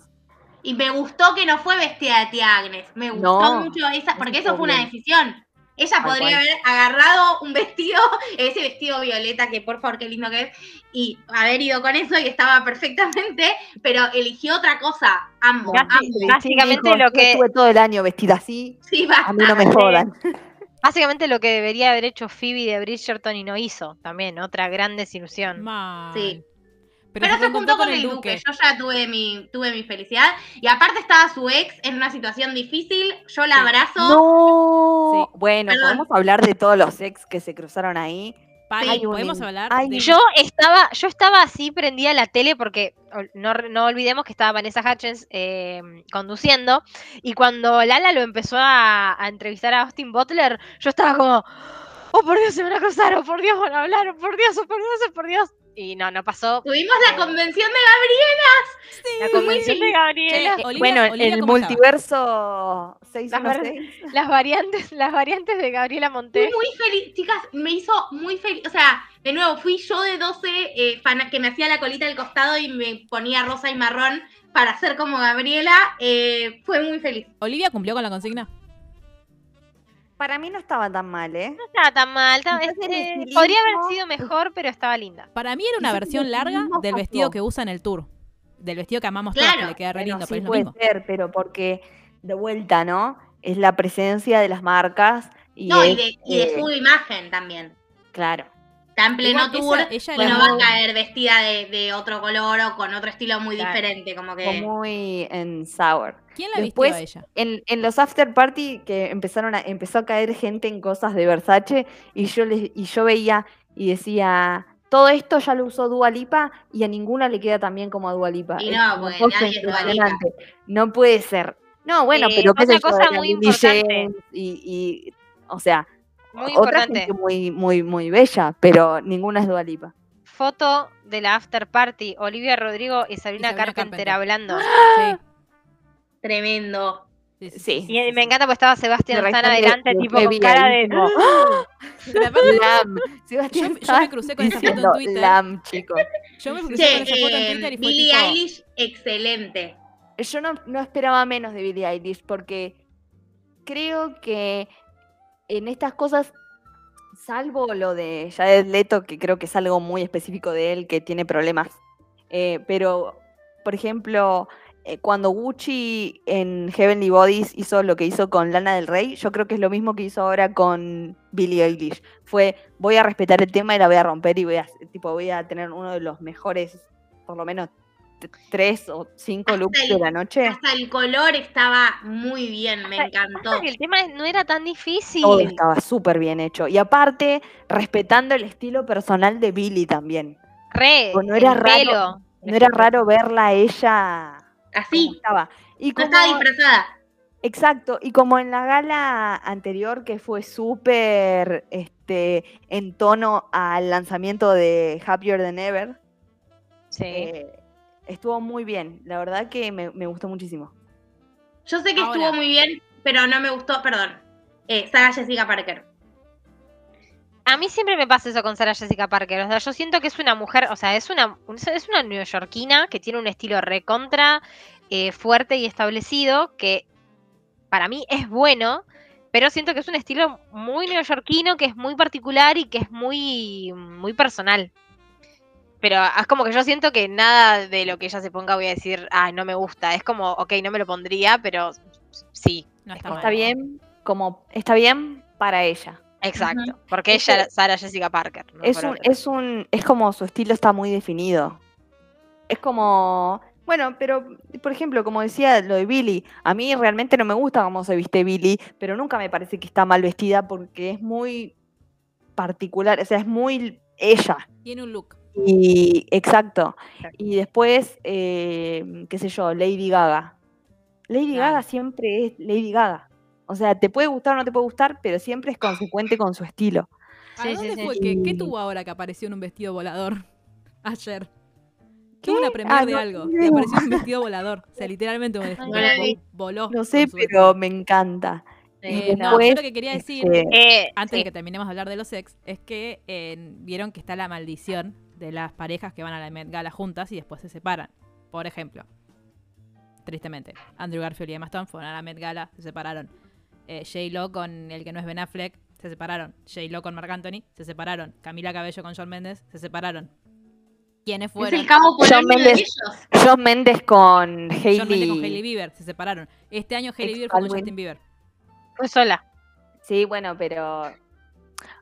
Y me gustó que no fue vestida de tía Agnes, me gustó No, mucho esa, porque eso fue una decisión. Ella podría haber agarrado un vestido, ese vestido violeta, que por favor, qué lindo que es, y haber ido con eso y estaba perfectamente, pero eligió otra cosa. Cristina básicamente lo "Yo que- estuve todo el año vestida así, Sí, basta. a mí no me jodan. Básicamente lo que debería haber hecho Phoebe de Bridgerton y no hizo, también, otra gran desilusión. Sí. Pero, Pero se juntó con el duque. Yo ya tuve mi, tuve mi felicidad. Y aparte estaba su ex en una situación difícil. Yo la Sí. abrazo. No. Sí. Bueno, Perdón. podemos hablar de todos los ex que se cruzaron ahí. Un podemos hablar de... Yo estaba, yo estaba así prendida a la tele porque no, no olvidemos que estaba Vanessa Hutchins eh, conduciendo y cuando Lala lo empezó a, a entrevistar a Austin Butler, yo estaba como, oh por Dios se van a cruzar, oh por Dios van a hablar, oh por Dios, oh por Dios, oh por Dios. Y no, no pasó. Tuvimos la convención de La convención de Che, Gabriela. eh, Olivia- bueno, Olivia, el ¿cómo estaba? multiverso 616. Las variantes, las variantes de Gabriela Fui Montes. muy feliz, chicas, me hizo muy feliz. O sea, de nuevo, fui yo de 12 eh, fana- que me hacía la colita al costado y me ponía rosa y marrón para ser como Gabriela. eh, fue muy feliz. ¿Olivia cumplió con la consigna? Para mí no estaba tan mal, ¿eh? No estaba tan mal. estaba- este, estilismo- podría haber sido mejor, pero estaba linda. Para mí era una versión larga del vestido que usa en el tour. Del vestido que amamos todos, Claro. que le queda re Bueno, lindo, sí pero es lo puede mismo. ser, pero porque de vuelta, ¿no? Es la presencia de las marcas y No, y de, y de eh, su imagen también. claro. Está en pleno Igual tour. ella- ella no va a caer vestida de, de otro color o con otro estilo muy Claro. diferente. Como que. Muy en sour. ¿Quién la Después- vistió a ella? En, en los after party que empezaron a, empezó a caer gente en cosas de Versace y yo les, y yo veía y decía todo esto ya lo usó Dua Lipa y a ninguna le queda tan bien como a Dua Lipa. Y no, porque nadie es Dua. No puede ser. No, bueno, Eh, pero otra cosa muy importante. Y, y, o sea, Muy otra importante. gente muy, muy, muy bella, pero ninguna es Dua Lipa. Foto de la after party. Olivia Rodrigo y Sabrina Sabrina Carpenter Carpenter. hablando. Sí. Tremendo. Sí, sí, Sí. Y me encanta porque estaba Sebastián Stan adelante, tipo con cara de. como, aparte, Lam. Sebastián Yo- yo me crucé con esa foto en Twitter. Lam, chicos. yo me crucé con esa foto en Twitter y fue Billie tipo... Eilish, excelente. Yo no, no esperaba menos de Billie Eilish porque creo que en estas cosas, salvo lo de Jared Leto, que creo que es algo muy específico de él, que tiene problemas, eh, pero, por ejemplo, eh, cuando Gucci en Heavenly Bodies hizo lo que hizo con Lana del Rey, yo creo que es lo mismo que hizo ahora con Billie Eilish. Fue, voy a respetar el tema y la voy a romper y voy a, tipo, voy a tener uno de los mejores, por lo menos tres o cinco Hasta looks el- de la noche. Hasta el color estaba muy bien, me Hasta- encantó. que el tema no era tan difícil. Todo estaba súper bien hecho. Y aparte, respetando el estilo personal de Billy también. Re, no era el raro. pelo. No era raro verla a ella como Así, estaba. Y no como, estaba disfrazada. exacto, y como en la gala anterior que fue súper este, en tono al lanzamiento de Happier Than Ever, Sí. eh, estuvo muy bien. La verdad que me, me gustó muchísimo. Yo sé que Ahora. estuvo muy bien, pero no me gustó, perdón. Eh, Sarah Jessica Parker. A mí siempre me pasa eso con Sarah Jessica Parker. O sea, yo siento que es una mujer, o sea, es una, es una neoyorquina que tiene un estilo recontra eh, fuerte y establecido, que para mí es bueno, pero siento que es un estilo muy neoyorquino, que es muy particular y que es muy, muy personal. Pero es como que yo siento que nada de lo que ella se ponga voy a decir, ah, no me gusta. Es como, ok, no me lo pondría, pero sí, No está, Está mal. bien, como, está bien para ella. exacto. Porque ella, que- Sarah Jessica Parker. no es un, es un, es como su estilo está muy definido. Es como, bueno, pero por ejemplo, como decía lo de Billy, a mí realmente no me gusta cómo se viste Billy, pero nunca me parece que está mal vestida porque es muy particular, o sea, es muy ella. Tiene un look. Y exacto. Exacto. Y después, eh, qué sé yo, Lady Gaga. Lady Claro. Gaga siempre es Lady Gaga. O sea, te puede gustar o no te puede gustar, pero siempre es consecuente con su estilo. ¿A Sí, sí, dónde sí. fue? ¿Qué, qué tuvo ahora que apareció en un vestido volador? Ayer. ¿Qué? Tuvo una premier Ah, de no, algo no y veo. apareció en un vestido volador. O sea, literalmente un vestido no la vi. voló. No sé, pero vestido. me encanta. Eh, Y no, yo lo que quería decir, este, Eh, antes sí. de que terminemos de hablar de los ex, es que eh, vieron que está la maldición de las parejas que van a la Met Gala juntas y después se separan. Por ejemplo, tristemente, Andrew Garfield y Emma Stone fueron a la Met Gala, se separaron. Eh, J-Lo con el que no es Ben Affleck, se separaron. J-Lo con Marc Anthony, se separaron. Camila Cabello con John Mendes, se separaron. ¿Quiénes Es fueron? el cabo Mendes. ellos. John Méndez con John Mendes con Hailey Hailey. Bieber, se separaron. Este año Hailey Bieber fue con. Justin Bieber. Fue sola. Sí, bueno, pero.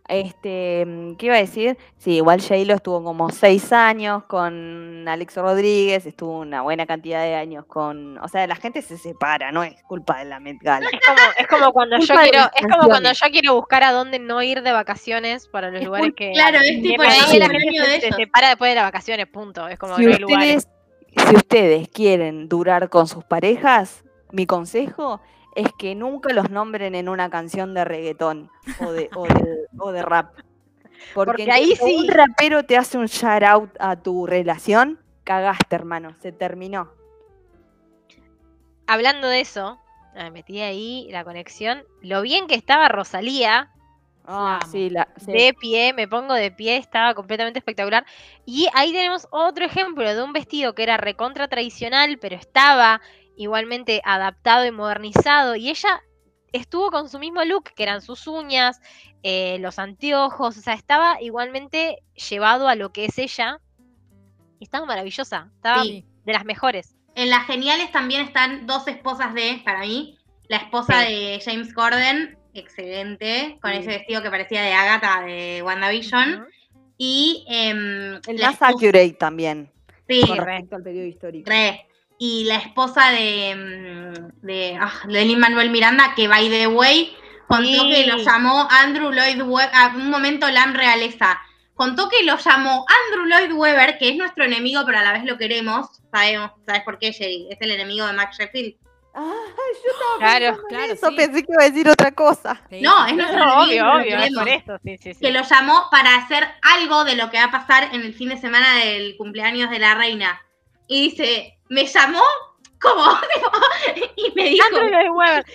Este, mm, ¿qué iba a decir? Sí, igual J-Lo estuvo como seis años con Alex Rodríguez, estuvo una buena cantidad de años con. O sea, la gente se separa, no es culpa de la Met Gala. Es como, es como cuando yo quiero, es como cuando yo quiero buscar a dónde no ir de vacaciones para los Es lugares que. claro, es tipo ahí la sueño gente de se, se separa después de las vacaciones, punto. Es como Si no hay lugares. si ustedes quieren durar con sus parejas, mi consejo es que nunca los nombren en una canción de reggaetón o de, o de, o de rap. Porque, Porque ahí sí. un rapero te hace un shout out a tu relación, cagaste, hermano. Se terminó. Hablando de eso, ah, metí ahí la conexión. Lo bien que estaba Rosalía, Ah, amo. sí, la, sí. de pie, me pongo de pie, estaba completamente espectacular. Y ahí tenemos otro ejemplo de un vestido que era recontra tradicional, pero estaba igualmente adaptado y modernizado. Y ella estuvo con su mismo look, que eran sus uñas, eh, los anteojos, o sea, estaba igualmente llevado a lo que es ella. Y estaba maravillosa, estaba Sí. de las mejores. En las geniales también están dos esposas de, para mí, la esposa Sí. de James Corden, excelente, con Sí. ese vestido que parecía de Agatha de WandaVision. Y em, El la más esposa- accurate también. sí, con re. respecto al periodo histórico. re. Y la esposa de, mm, de, ah, de Lin Manuel Miranda, que by the way, contó Sí. que lo llamó Andrew Lloyd Webber, a un momento Lam Realeza, contó que lo llamó Andrew Lloyd Webber, que es nuestro enemigo, pero a la vez lo queremos, sabemos, ¿sabes por qué, Jerry? Es el enemigo de Max Sheffield. Ah, yo estaba Claro. Claro, eso, sí. pensé que iba a decir otra cosa. Sí, No, es nuestro No, enemigo, obvio, lo obvio, es por esto, sí, sí, sí. Que lo llamó para hacer algo de lo que va a pasar en el fin de semana del cumpleaños de la reina. Y dice, me llamó como y me dijo, Andrew Lloyd Webber.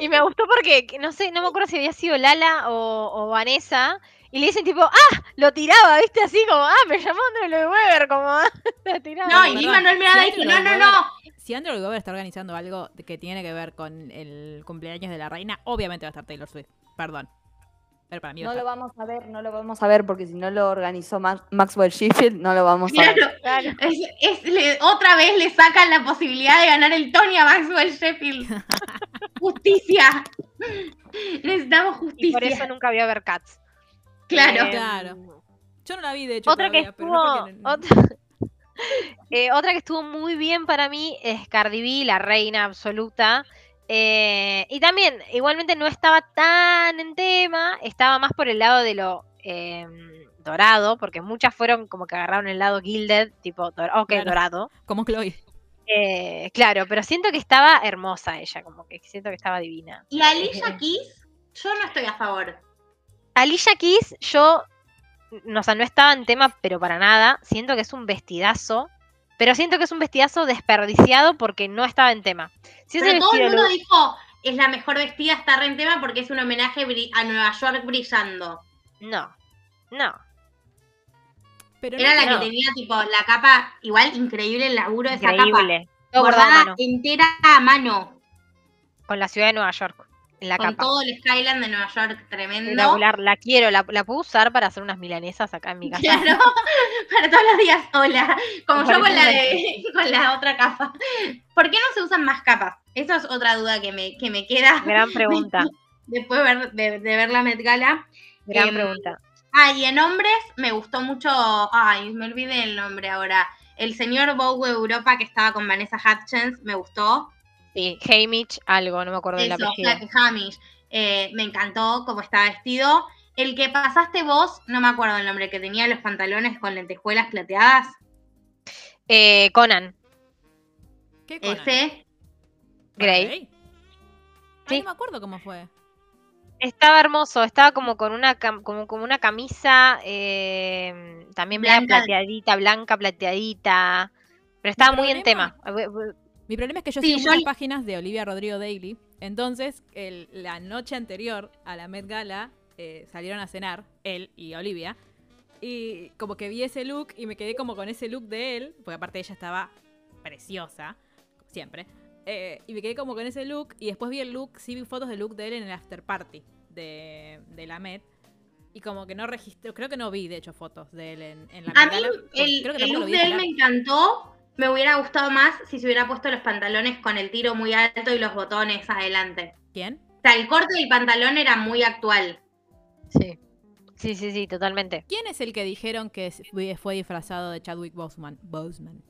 Y me gustó porque, que no sé, no me acuerdo si había sido Lala o, o Vanessa. Y le dicen tipo, ah, lo tiraba, viste, así como, ah, me llamó Andrew Lloyd Webber, como, ah, lo tiraba. no, y. Lin Manuel Miranda Andrew no, no, no, Si Andrew Lloyd Webber está organizando algo de- que tiene que ver con el cumpleaños de la reina, obviamente va a estar Taylor Swift. Perdón. Pero para mí va No lo vamos a ver, no lo vamos a ver porque si no lo organizó Ma- Maxwell Sheffield, no lo vamos a ver. Claro, Claro. es- es- le- otra vez le sacan la posibilidad de ganar el Tony a Maxwell Sheffield. Justicia. Necesitamos Y justicia. por eso nunca vio a ver Cats. Claro. Eh, Claro. Yo no la vi, de hecho. Otra que todavía, estuvo. pero no porque- otra, Eh, otra que estuvo muy bien para mí es Cardi B, la reina absoluta. Eh, y también, igualmente no estaba tan en tema, estaba más por el lado de lo eh, dorado, porque muchas fueron como que agarraron el lado gilded, tipo, dor- ok, Claro. dorado. Como Chloe. Eh, claro, pero siento que estaba hermosa ella, como que siento que estaba divina. Y Alicia Keys, yo no estoy a favor. Alicia Keys, yo, no, o sea, no estaba en tema, pero para nada. Siento que es un vestidazo, pero siento que es un vestidazo desperdiciado porque no estaba en tema. Si Pero todo el mundo lo- dijo, es la mejor vestida, está re en tema porque es un homenaje a Nueva York brillando. No, no. Pero Era la no, que tenía tipo la capa, igual increíble el laburo de esa capa. Increíble. Todo a Bordada entera a mano. con la ciudad de Nueva York en la con capa. todo el Skyline de Nueva York tremendo. La quiero, la, la puedo usar para hacer unas milanesas acá en mi casa. Claro, para todos los días, hola. Como yo con la, de, con la otra capa. ¿Por qué no se usan más capas? Esa es otra duda que me, que me queda Gran pregunta, después de ver, de, de ver la Met Gala. gran Em, pregunta. Ah, y en hombres me gustó mucho. Ay, me olvidé el nombre ahora. El señor Bowie Europa que estaba con Vanessa Hutchins, me gustó. Sí, Hamish, algo, no me acuerdo del apellido. Ha- Hamish. Eh, me encantó cómo estaba vestido. El que pasaste vos, no me acuerdo el nombre, que tenía los pantalones con lentejuelas plateadas. Eh, Conan, ¿Qué Conan? Ese. Grey. Ay, Sí. no me acuerdo cómo fue. Estaba hermoso, estaba como con una como, como una camisa eh, también Blanca. plateadita, blanca plateadita, pero estaba muy en tema. Mi problema es que yo Sí, sigo yo muchas páginas de Olivia Rodrigo Daily. Entonces, el- la noche anterior a la Met Gala eh, salieron a cenar, él y Olivia. Y como que vi ese look y me quedé como con ese look de él, porque aparte ella estaba preciosa, siempre. eh, y me quedé como con ese look. Y después vi el look, sí vi fotos del look de él en el after party de, de la Met. Y como que no registré, creo que no vi de hecho fotos de él en, en la A Met mí Gala, el, creo que el tampoco lo look de él me encantó. Me hubiera gustado más si se hubiera puesto los pantalones con el tiro muy alto y los botones adelante. ¿Quién? O sea, el corte del pantalón era muy actual. Sí. Sí, sí, sí, totalmente. ¿Quién es el que dijeron que fue disfrazado de Chadwick Boseman? Boseman.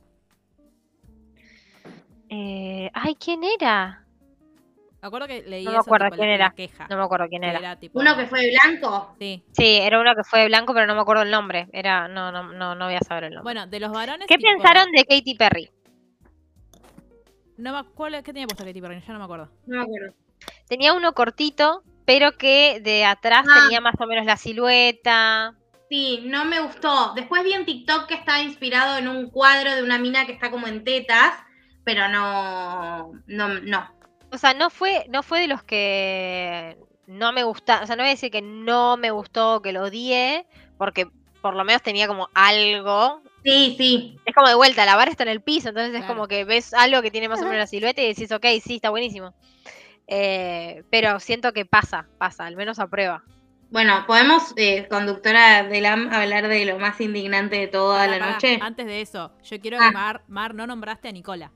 Eh, ay, ¿quién era? Me acuerdo que leí No me eso, acuerdo tipo, quién la- la era. queja. No me acuerdo quién que era. tipo- Uno que fue de blanco. Sí. Sí, era uno que fue de blanco, pero no me acuerdo el nombre. Era, no, no, no, no voy a saber el nombre. Bueno, de los varones. ¿Qué tipo- pensaron de Katy Perry? No me, ¿cuál, ¿Qué tenía puesto Katy Perry? Ya no me acuerdo. No me acuerdo. Tenía uno cortito, pero que de atrás Ah. tenía más o menos la silueta. Sí, no me gustó. Después vi en TikTok que estaba inspirado en un cuadro de una mina que está como en tetas, pero no, no, no. O sea, no fue, no fue de los que no me gusta, o sea, no voy a decir que no me gustó, que lo odié, porque por lo menos tenía como algo. Sí, sí. Es como de vuelta, la vara está en el piso, entonces es como que ves algo que tiene más o menos la silueta y decís, ok, sí, está buenísimo. Eh, pero siento que pasa, pasa, al menos a prueba. Bueno, ¿podemos, eh, conductora de LAM, hablar de lo más indignante de toda la noche? Antes de eso, yo quiero Ah. que Mar, Mar, no nombraste a Nicola.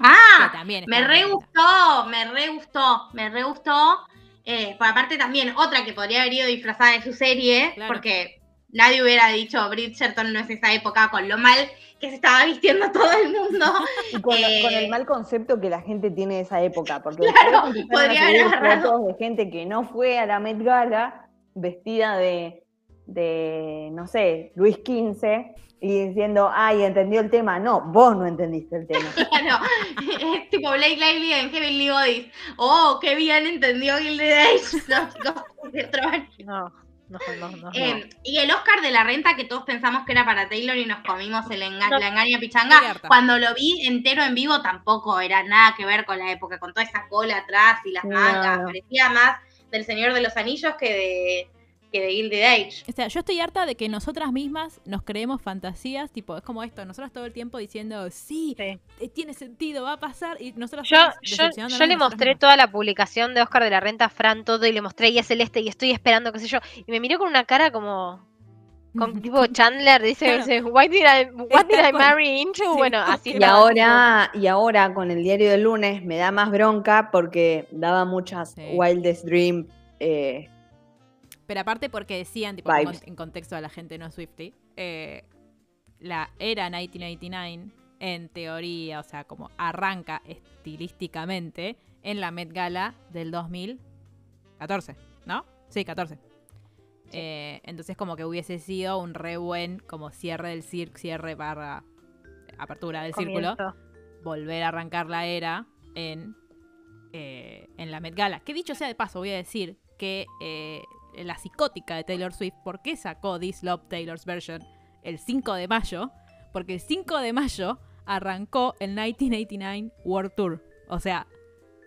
Ah, que también me está re bonita. gustó, me re gustó, me re gustó. Eh, por aparte también, otra que podría haber ido disfrazada de su serie, Claro. porque nadie hubiera dicho Bridgerton no es esa época con lo mal que se estaba vistiendo todo el mundo. Y con, Eh, con el mal concepto que la gente tiene de esa época, porque Claro, podría haber agarrado. fotos de gente que no fue a la Met Gala vestida de, de no sé, Luis XV y diciendo, ay, entendió el tema. No, vos no entendiste el tema. Claro, es tipo Blake Lively en Heavenly Bodies. Oh, qué bien entendió Gilded Age. No, chicos, de otro año. No, no, no, no. no. Eh, y el Oscar de la renta que todos pensamos que era para Taylor y nos comimos el enga- No. la engaña pichanga. Cuando lo vi entero en vivo tampoco era nada que ver con la época, con toda esa cola atrás y las No, mangas. no. Parecía más del Señor de los Anillos que de, que de Gilded Age. O sea, yo estoy harta de que nosotras mismas nos creemos fantasías, tipo, es como esto, nosotras todo el tiempo diciendo, sí, Sí. eh, tiene sentido, va a pasar, y nosotras Yo, yo, le mostré mismas. toda la publicación de Oscar de la Renta a Fran todo y le mostré y es celeste y estoy esperando, qué sé yo. Y me miró con una cara como. Con tipo Chandler, dice, Claro. dice, Why did I, what did I marry into? Sí, bueno, así Y ahora, y ahora con el diario del lunes me da más bronca porque daba muchas Sí. Wildest Dream. eh, Pero aparte porque decían, tipo, en, contexto a la gente no Swifty, eh, la era 1989, en teoría, o sea, como arranca estilísticamente en la Met Gala del 2014, ¿no? Sí, 14. Eh, entonces como que hubiese sido un re buen como cierre del circo, cierre barra apertura del círculo, volver a arrancar la era en, eh, en la Met Gala. Que dicho sea de paso, voy a decir que eh, la psicótica de Taylor Swift, ¿por qué sacó This Love Taylor's Version el 5 de mayo? Porque el 5 de mayo arrancó el 1989 World Tour. O sea,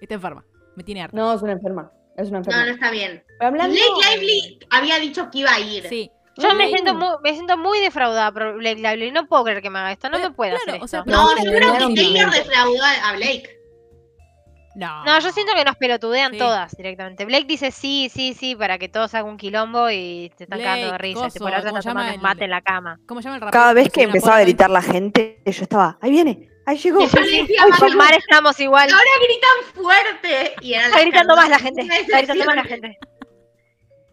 está enferma. Me tiene harta. no, es una enferma. Es una No, enferma. no está bien. Hablando- Blake Lively había dicho que iba a ir. Sí. Yo me siento, muy, me siento muy defraudada por Blake Lively. No puedo creer que me haga esto. No Pero, me puede claro, hacer o sea, esto. No, yo creo que Taylor defraudó a Blake. No. No, yo siento que nos pelotudean Sí. todas directamente. Blake dice sí, sí, sí, para que todos hagan un quilombo y te están cagando de Blake, risa. coso, Tipo, la otra ¿cómo está se llama tomando el- un mate en la cama. ¿Cómo llama el rapero? Cada vez que empezaba a gritar la gente, yo estaba, ahí viene, ahí llegó. Y yo le decía, Ay, "Mamá, Con Mar estamos igual. ahora gritan fuerte. Y Está gritando más la gente. Está gritando más la gente.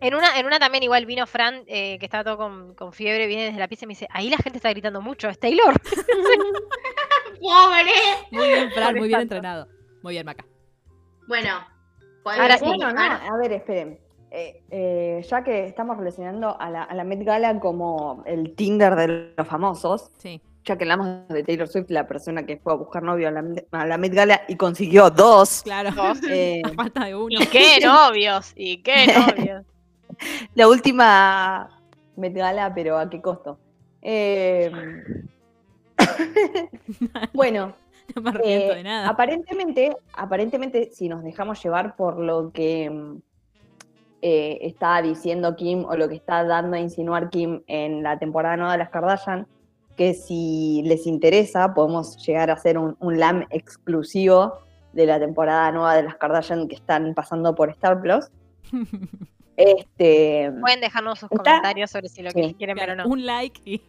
En una, en una también igual vino Fran, eh, que estaba todo con, con fiebre, viene desde la pieza y me dice, ahí la gente está gritando mucho, es Taylor. Pobre. Muy bien, Fran, muy bien entrenado. Muy bien, Maca. Bueno. Ahora sí. Bueno, no, a ver, esperen. Eh, eh, ya que estamos relacionando a la, a la Met Gala como el Tinder de los famosos, Sí. ya que hablamos de Taylor Swift, la persona que fue a buscar novio a la, a la Met Gala y consiguió dos. Claro. eh, A falta de uno. ¿Y qué novios? ¿Y qué novios? la última Met Gala, pero ¿a qué costo? Eh, bueno, No me arrepiento Eh, de nada. Aparentemente, aparentemente, si nos dejamos llevar por lo que mm, eh, está diciendo Kim o lo que está dando a insinuar Kim en la temporada nueva de las Kardashian, que si les interesa, podemos llegar a hacer un, un LAM exclusivo de la temporada nueva de las Kardashian que están pasando por Star Plus. Este, Pueden dejarnos sus Está- comentarios sobre si lo Sí. que quieren ver o no. Un like y,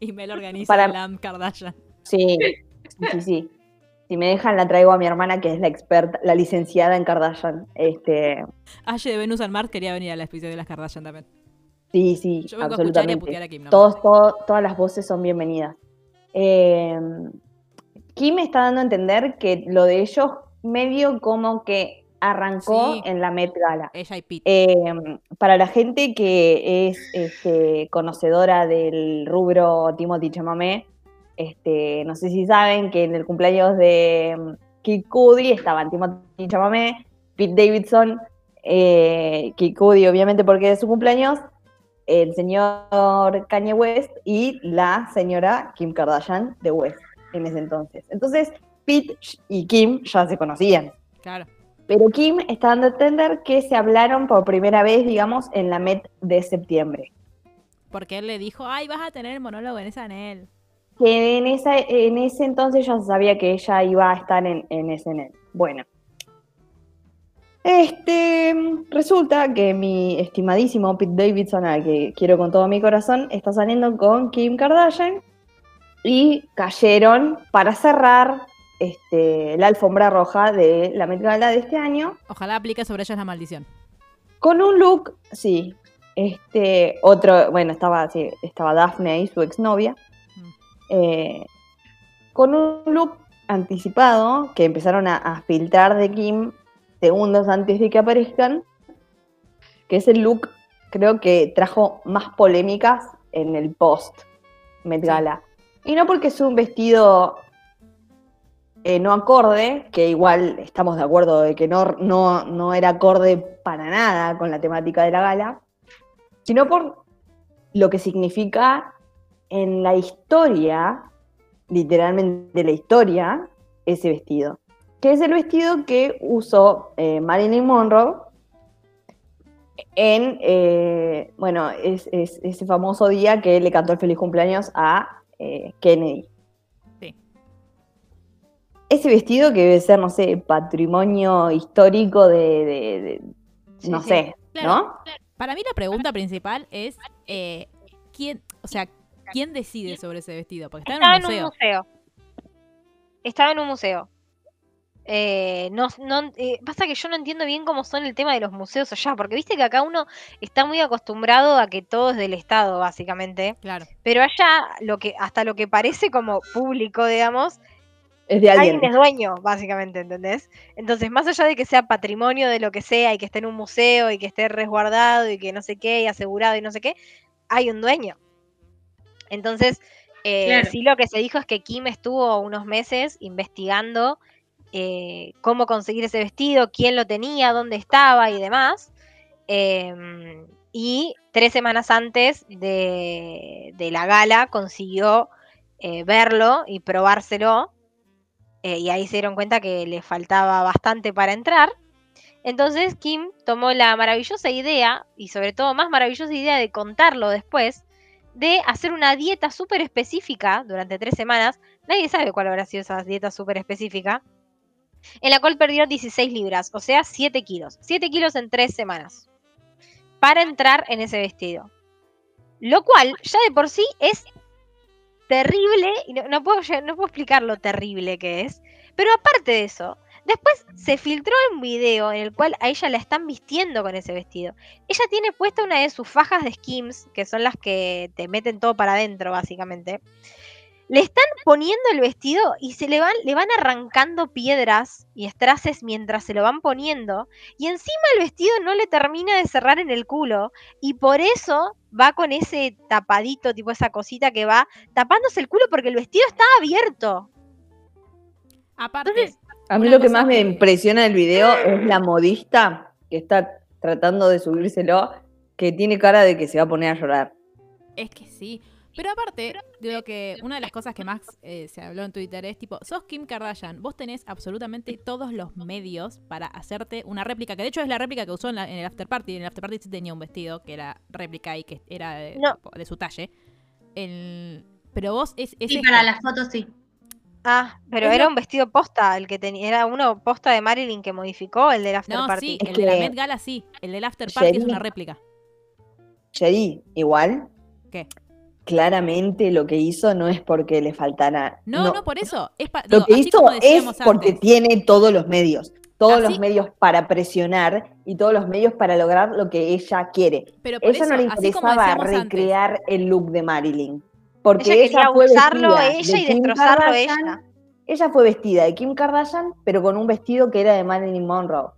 y me lo organiza Para- Lam Kardashian. sí, sí, sí, sí. Si me dejan, la traigo a mi hermana, que es la experta, la licenciada en Kardashian. Este, Aye de Venus and Mars quería venir al episodio de las Kardashian también. Sí, sí, Yo vengo a escuchar y a absolutamente. putear a Kim. ¿no? Todos, todo- todas las voces son bienvenidas. Eh, Kim está dando a entender que lo de ellos medio como que arrancó Sí. en la Met Gala. Ella y Pete. Eh, para la gente que es este, conocedora del rubro Timothy Chamamé, este, no sé si saben que en el cumpleaños de mm, Kid Cudi estaban Timothy Chamamé, Pete Davidson, eh, Kid Cudi obviamente porque es su cumpleaños, el señor Kanye West y la señora Kim Kardashian de West en ese entonces. Entonces, Pete y Kim ya se conocían. Claro. Pero Kim está dando a entender que se hablaron por primera vez, digamos, en la Met de septiembre. Porque él le dijo, ay, vas a tener el monólogo en esa anel. Que en, esa, en ese entonces ya sabía que ella iba a estar en, en SNL. Bueno. Este, resulta que mi estimadísimo Pete Davidson, al que quiero con todo mi corazón, está saliendo con Kim Kardashian y cayeron para cerrar este, la alfombra roja de la Met Gala de este año Ojalá aplique sobre ellas la maldición. con un look, sí, este, otro, bueno, estaba, sí, estaba Daphne ahí, su exnovia, eh, con un look anticipado que empezaron a, a filtrar de Kim segundos antes de que aparezcan, que es el look, creo que trajo más polémicas en el post Met Gala. Y no porque es un vestido eh, no acorde, que igual estamos de acuerdo de que no, no, no era acorde para nada con la temática de la gala, sino por lo que significa en la historia, literalmente la historia, ese vestido. Que es el vestido que usó eh, Marilyn Monroe en, eh, bueno, es, es- ese famoso día que le cantó el feliz cumpleaños a eh, Kennedy. Sí. Ese vestido que debe ser, no sé, patrimonio histórico de, de- de- Sí, no sí. sé, Claro. ¿no? Para mí la pregunta principal es, eh, ¿quién, o sea, quién decide sobre ese vestido? Porque está Estaba en un museo. museo. Estaba en un museo. Eh, no, no, eh, pasa que yo no entiendo bien cómo son el tema de los museos allá, porque viste que acá uno está muy acostumbrado a que todo es del Estado, básicamente. Claro. Pero allá, lo que, hasta lo que parece como público, digamos, Es de alguien. alguien es dueño, básicamente, ¿entendés? Entonces, más allá de que sea patrimonio de lo que sea y que esté en un museo y que esté resguardado y que no sé qué y asegurado y no sé qué, hay un dueño. Entonces, eh, Claro. sí lo que se dijo es que Kim estuvo unos meses investigando eh, cómo conseguir ese vestido, quién lo tenía, dónde estaba y demás. Em, y tres semanas antes de, de la gala consiguió eh, verlo y probárselo. eh, y ahí se dieron cuenta que le faltaba bastante para entrar. Entonces Kim tomó la maravillosa idea, y sobre todo más maravillosa idea de contarlo después, de hacer una dieta súper específica durante tres semanas. Nadie sabe cuál habrá sido esa dieta súper específica. En la cual perdió 16 libras, o sea, 7 kilos. 7 kilos en tres semanas. Para entrar en ese vestido. Lo cual, ya de por sí, es terrible. No, no puedo, no puedo explicar lo terrible que es. Pero aparte de eso, después se filtró un video en el cual a ella la están vistiendo con ese vestido. Ella tiene puesta una de sus fajas de skims, que son las que te meten todo para adentro, básicamente. Le están poniendo el vestido y se le van, le van arrancando piedras y estraces mientras se lo van poniendo. Y encima el vestido no le termina de cerrar en el culo. Y por eso va con ese tapadito, tipo esa cosita que va tapándose el culo porque el vestido está abierto. Aparte, Entonces, A mí Una lo que más me impresiona del video es la modista que está tratando de subírselo, que tiene cara de que se va a poner a llorar. es que sí. Pero aparte, de lo que una de las cosas que más eh, se habló en Twitter es tipo, sos Kim Kardashian, vos tenés absolutamente todos los medios para hacerte una réplica, que de hecho es la réplica que usó en, la- en el after party. En el after party sí tenía un vestido que era réplica y que era de, No. tipo, de su talle. El- pero vos es, es Sí, para las fotos sí. Ah, pero Es era lo- un vestido posta, el que tenía, era uno posta de Marilyn que modificó el del after No, party. sí, Es el de la Met Gala sí. El del after party es Sherry- una réplica. Shady, igual, ¿Qué? claramente lo que hizo no es porque le faltara. No, no, por eso. Es pa- Lo que así hizo es porque antes. tiene todos los medios. Todos Así- los medios para presionar y todos los medios para lograr lo que ella quiere. Pero por ella eso, no le interesaba antes, recrear el look de Marilyn. Porque Ella ella, quería fue usarlo vestida ella de y Kim destrozarlo Kardashian. ella. Ella fue vestida de Kim Kardashian, pero con un vestido que era de Marilyn Monroe.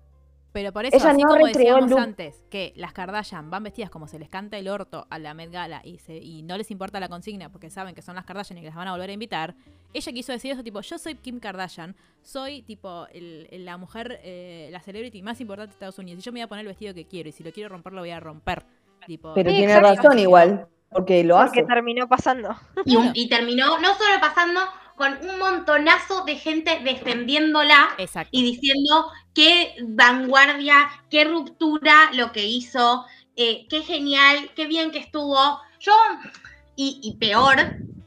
Pero por eso, Ella así no como decíamos look. antes, que las Kardashian van vestidas como se les canta el orto a la Met Gala y, se- y no les importa la consigna porque saben que son las Kardashian y que las van a volver a invitar, ella quiso decir eso, tipo, yo soy Kim Kardashian, soy tipo el- el- la mujer, eh, la celebrity más importante de Estados Unidos y yo me voy a poner el vestido que quiero y si lo quiero romper lo voy a romper. Tipo, Pero tiene razón igual, porque lo Porque hace. terminó pasando. Y, un- y terminó no solo pasando con un montonazo de gente defendiéndola Exacto. y diciendo qué vanguardia, qué ruptura lo que hizo, eh, qué genial, qué bien que estuvo. Yo, y, y peor,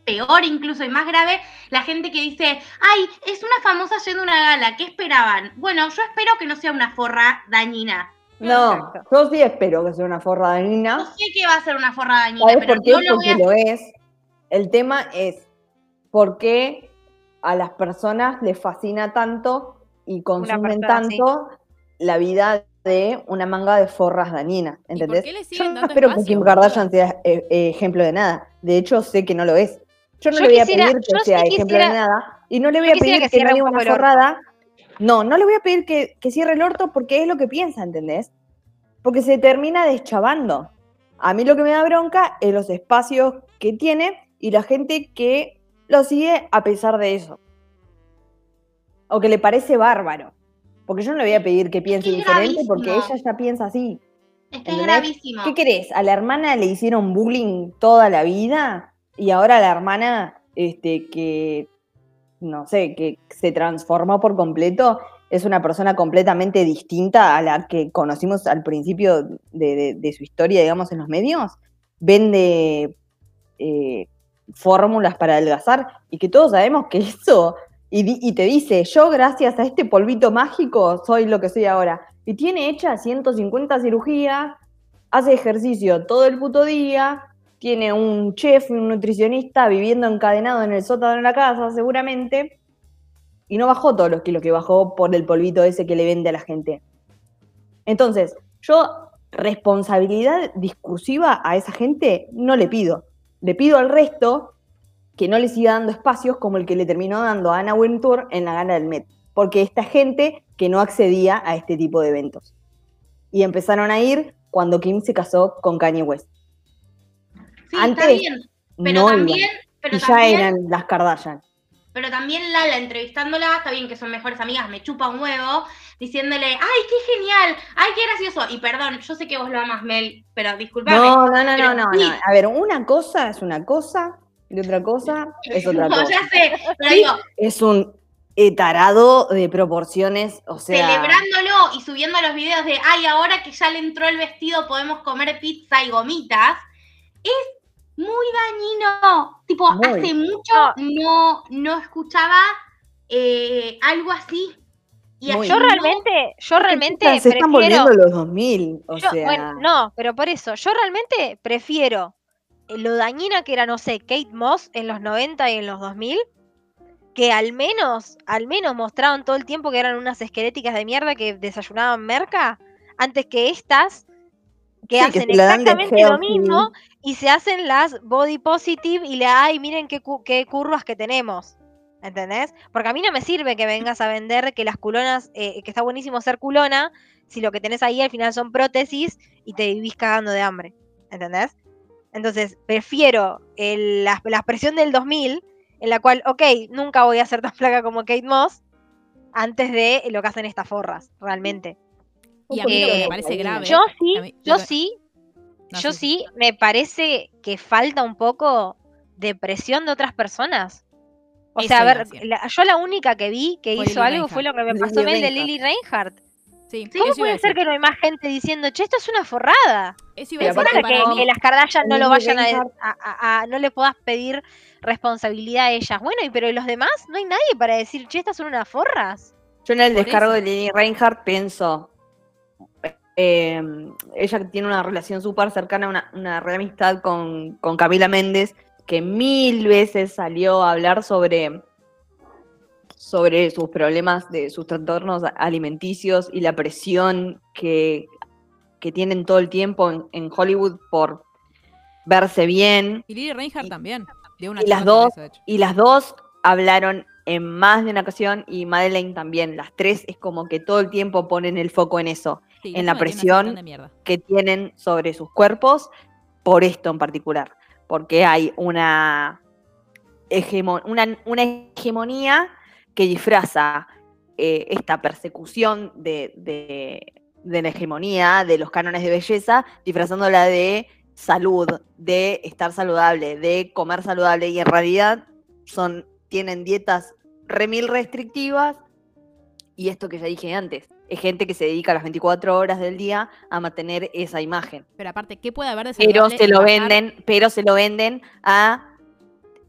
peor incluso y más grave, la gente que dice, ay, es una famosa yendo a una gala, ¿qué esperaban? Bueno, yo espero que no sea una forra dañina. No, yo sí espero que sea una forra de No sé que va a ser una forra dañina, ¿Sabes pero por qué? no lo voy a lo es. El tema es por qué a las personas les fascina tanto y consumen persona tanto la vida de una manga de forras dañinas, por ¿entendés? qué le Yo no dando espero que Kim? Kardashian sea eh, eh, ejemplo de nada. De hecho, sé que no lo es. Yo no Yo le voy a pedir que yo sea ejemplo de nada. Y no le voy yo a pedir que que, no un una forrada. No, no le voy a pedir que, que cierre el orto porque es lo que piensa, ¿entendés? Porque se termina deschavando. A mí lo que me da bronca es los espacios que tiene y la gente que lo sigue a pesar de eso. O que le parece bárbaro. Porque yo no le voy a pedir que piense Es diferente porque ella ya piensa así. Es que es ¿entendés? gravísimo. ¿Qué querés? ¿A la hermana le hicieron bullying toda la vida? Y ahora la hermana, este, que, no sé, que se transformó por completo, es una persona completamente distinta a la que conocimos al principio de, su historia, digamos, en los medios. Vende eh, fórmulas para adelgazar y que todos sabemos que eso, y, y te dice, yo gracias a este polvito mágico soy lo que soy ahora. Y tiene hecha 150 cirugías, hace ejercicio todo el puto día, tiene un chef, un nutricionista viviendo encadenado en el sótano de la casa, seguramente, y no bajó todos los kilos que bajó por el polvito ese que le vende a la gente. Entonces, yo responsabilidad discursiva a esa gente no le pido. Le pido al resto que no le siga dando espacios como el que le terminó dando a Anna Wintour en la gala del Met. Porque esta gente que no accedía a este tipo de eventos. Y empezaron a ir cuando Kim se casó con Kanye West. Sí, Antes está bien. Pero no también, pero y ya también, eran las Kardashian. pero también Lala entrevistándola, está bien que son mejores amigas, me chupa un huevo, diciéndole, ay, qué genial, ay, qué gracioso. Y perdón, yo sé que vos lo amas, Mel, pero disculpame. No, no, no, no, no, sí. no. A ver, una cosa es una cosa y otra cosa es otra No, cosa. ya sé, pero digo, Es un tarado de proporciones, o sea. celebrándolo y subiendo los videos de, ay, ahora que ya le entró el vestido podemos comer pizza y gomitas, es muy dañino. Tipo, Muy. hace mucho no, no escuchaba eh, algo así. Y Yo realmente, yo realmente se están prefiero. volviendo los 2000, o yo- sea. bueno, no, pero por eso, yo realmente prefiero eh, lo dañina que era, no sé, Kate Moss en los 90 y en los 2000, que al menos, al menos mostraban todo el tiempo que eran unas esqueléticas de mierda que desayunaban merca, antes que estas que Sí, hacen exactamente lo mismo y se hacen las body positive y le ay, miren qué, cu- qué curvas que tenemos. ¿Entendés? Porque a mí no me sirve que vengas a vender que las culonas, eh, que está buenísimo ser culona, si lo que tenés ahí al final son prótesis y te vivís cagando de hambre. ¿Entendés? Entonces, prefiero el- la, la expresión del 2000, en la cual, ok, nunca voy a ser tan flaca como Kate Moss, antes de lo que hacen estas forras, realmente. Y a mí lo que me parece grave. Yo sí, a mí- yo lo que- sí, No, yo sí, sí, me parece que falta un poco de presión de otras personas. O Eso sea, a ver, la- yo la única que vi que Fue hizo Lily algo fue lo que me pasó Lily Mel de Reinhardt. Lily Reinhardt. Sí, ¿Cómo eso puede ser que no hay más gente diciendo, che, esto es una forrada? Eso Y iba a decir que que, para mí- que las Kardashian no lo vayan a, a- a- a- no le puedas pedir responsabilidad a ellas. Bueno, y pero ¿y los demás? No hay nadie para decir, che, estas son unas forras. Yo en el Por descargo eso. de Lily Reinhardt pienso. Eh, ella tiene una relación súper cercana, una, una re amistad con, con Camila Méndez, que mil veces salió a hablar sobre, sobre sus problemas de sus trastornos alimenticios y la presión que, que tienen todo el tiempo en, en Hollywood por verse bien. Y Lily Reinhardt también. Dio una y las dos-. Y las dos hablaron en más de una ocasión y Madeleine también. Las tres es como que todo el tiempo ponen el foco en eso, Sí, en la presión que tienen sobre sus cuerpos por esto en particular. Porque hay una, una hegemonía que disfraza eh, esta persecución de, de- de la hegemonía, de los cánones de belleza, disfrazándola de salud, de estar saludable, de comer saludable. Y en realidad son, tienen dietas remil restrictivas. Y esto que ya dije antes, es gente que se dedica las 24 horas del día a mantener esa imagen. Pero aparte, ¿qué puede haber de Pero se lo bajar- venden, pero se lo venden a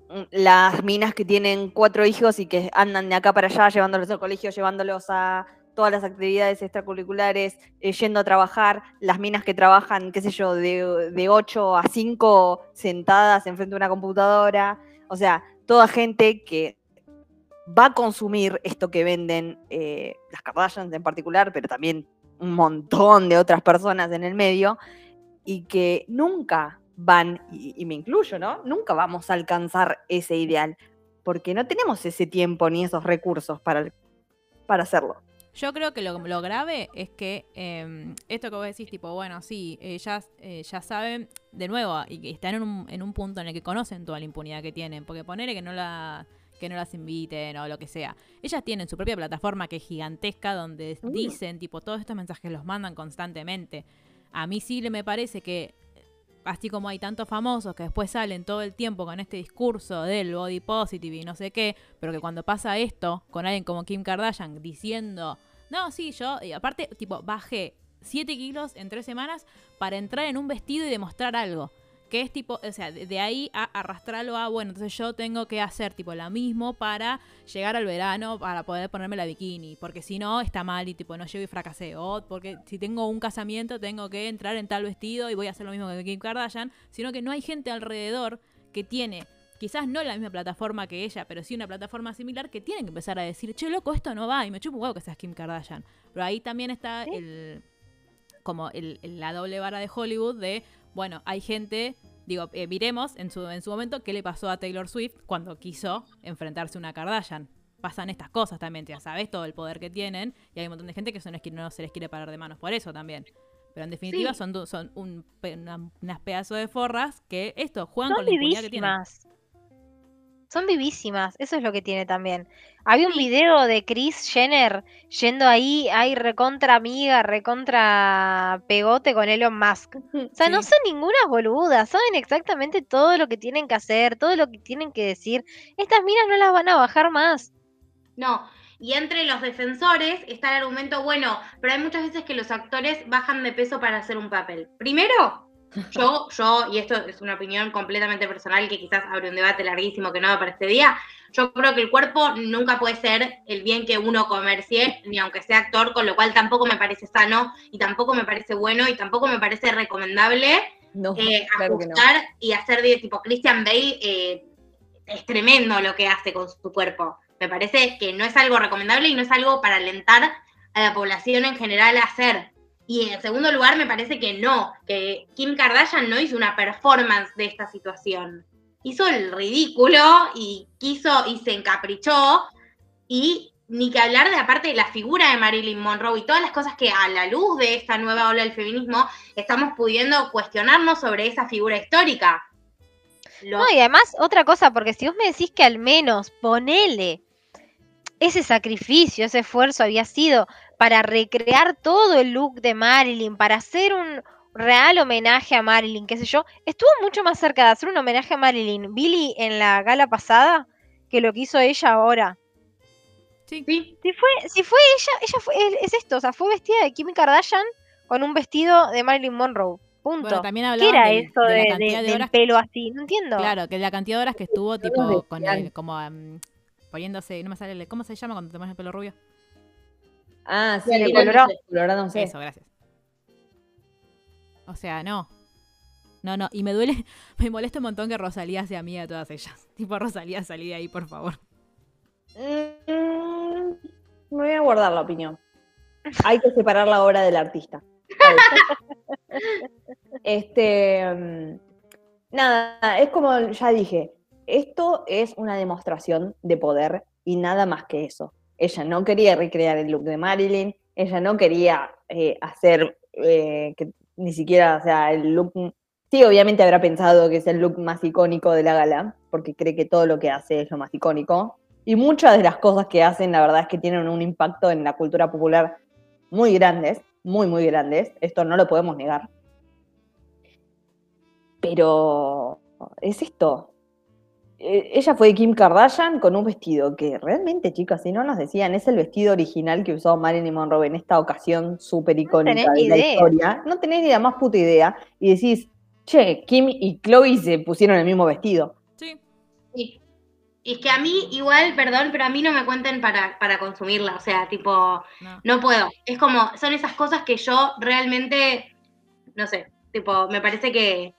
mm, las minas que tienen cuatro hijos y que andan de acá para allá llevándolos al colegio, llevándolos a todas las actividades extracurriculares, eh, yendo a trabajar, las minas que trabajan, qué sé yo, de, de 8 a 5 sentadas enfrente de una computadora, o sea, toda gente que va a consumir esto que venden eh, las Kardashians en particular, pero también un montón de otras personas en el medio, y que nunca van, y, me incluyo, ¿no? Nunca vamos a alcanzar ese ideal, porque no tenemos ese tiempo ni esos recursos para, para hacerlo. Yo creo que lo, grave es que eh, esto que vos decís, tipo, bueno, sí, ellas eh, ya saben, de nuevo, y que están en un, en un punto en el que conocen toda la impunidad que tienen, porque ponerle que no la que no las inviten o lo que sea. Ellas tienen su propia plataforma que es gigantesca donde Mm. dicen, tipo, todos estos mensajes los mandan constantemente. A mí sí le me parece que así como hay tantos famosos que después salen todo el tiempo con este discurso del body positive y no sé qué, pero que cuando pasa esto con alguien como Kim Kardashian diciendo, no, sí, yo, y aparte, tipo, bajé 7 kilos en 3 semanas para entrar en un vestido y demostrar algo. Que es tipo, o sea, de, ahí a arrastrarlo a, bueno, entonces yo tengo que hacer tipo lo mismo para llegar al verano, para poder ponerme la bikini, porque si no está mal y tipo no llego y fracasé. O porque si tengo un casamiento tengo que entrar en tal vestido y voy a hacer lo mismo que Kim Kardashian, sino que no hay gente alrededor que tiene, quizás no la misma plataforma que ella, pero sí una plataforma similar que tienen que empezar a decir, che, loco, esto no va y me chupo un huevo que seas Kim Kardashian. Pero ahí también está el como el- el- la doble vara de Hollywood de, bueno, hay gente, digo, eh, miremos en su, en su momento qué le pasó a Taylor Swift cuando quiso enfrentarse a una Kardashian. Pasan estas cosas también, ya sabes todo el poder que tienen y hay un montón de gente que son, que no se les quiere parar de manos por eso también. Pero en definitiva Sí. son, son un, una- unas pedazos de forras que esto, juegan Son con la impunidad que tienen. Son vivísimas, eso es lo que tiene también. Había un video de Chris Jenner yendo ahí, ahí recontra amiga, recontra pegote con Elon Musk. O sea, no son ninguna boludas, saben exactamente todo lo que tienen que hacer, todo lo que tienen que decir. Estas minas no las van a bajar más. No. Y entre los defensores está el argumento, bueno, pero hay muchas veces que los actores bajan de peso para hacer un papel. Primero, yo, yo, y esto es una opinión completamente personal que quizás abre un debate larguísimo que no va para este día, yo creo que el cuerpo nunca puede ser el bien que uno comercie, ni aunque sea actor, con lo cual tampoco me parece sano, y tampoco me parece bueno, y tampoco me parece recomendable No, eh, claro que no. ajustar y hacer de tipo Christian Bale eh, es tremendo lo que hace con su cuerpo. Me parece que no es algo recomendable y no es algo para alentar a la población en general a hacer. Y en segundo lugar, me parece que no, que Kim Kardashian no hizo una performance de esta situación. Hizo el ridículo y quiso y se encaprichó y ni que hablar de aparte de la figura de Marilyn Monroe y todas las cosas que a la luz de esta nueva ola del feminismo estamos pudiendo cuestionarnos sobre esa figura histórica. No, y además, otra cosa, porque si vos me decís que al menos ponele ese sacrificio, ese esfuerzo había sido para recrear todo el look de Marilyn, para hacer un real homenaje a Marilyn, qué sé yo, estuvo mucho más cerca de hacer un homenaje a Marilyn Billy en la gala pasada que lo que hizo ella ahora. Sí. Sí, Si fue, si fue ella, ella fue, es, es esto, o sea, fue vestida de Kim Kardashian con un vestido de Marilyn Monroe. Punto. Bueno, también ¿Qué era del- eso de la de, cantidad de- de del horas pelo así? No entiendo. Claro, que la cantidad de horas que estuvo tipo con el, como em, poniéndose, no me sale, el- ¿cómo se llama cuando te pones el pelo rubio? Ah, sí, Sí, el colorado. colorado. Colorado, sí. Eso, gracias. O sea, no. No, no, y me duele, me molesta un montón que Rosalía sea amiga de todas ellas. Tipo, Rosalía, salí de ahí, por favor. Mm, me voy a guardar la opinión. Hay que separar la obra del artista. este, mm, nada, es como ya dije, esto es una demostración de poder y nada más que eso. Ella no quería recrear el look de Marilyn, ella no quería eh, hacer eh, que ni siquiera, o sea, el look. Sí, obviamente habrá pensado que es el look más icónico de la gala, porque cree que todo lo que hace es lo más icónico. Y muchas de las cosas que hacen, la verdad es que tienen un impacto en la cultura popular muy grandes. muy, muy grandes. Esto no lo podemos negar. Pero es esto. Eh, Ella fue Kim Kardashian con un vestido que realmente, chicas, si no nos decían, es el vestido original que usó Marilyn Monroe en esta ocasión súper icónica tenés de ni la idea. historia. No tenés ni la más puta idea. Y decís, che, Kim y Chloe se pusieron el mismo vestido. Sí. Sí. Y es que a mí, igual, perdón, pero a mí no me cuenten para, para consumirla. O sea, tipo, No. no puedo. Es como, son esas cosas que yo realmente, no sé, tipo, me parece que,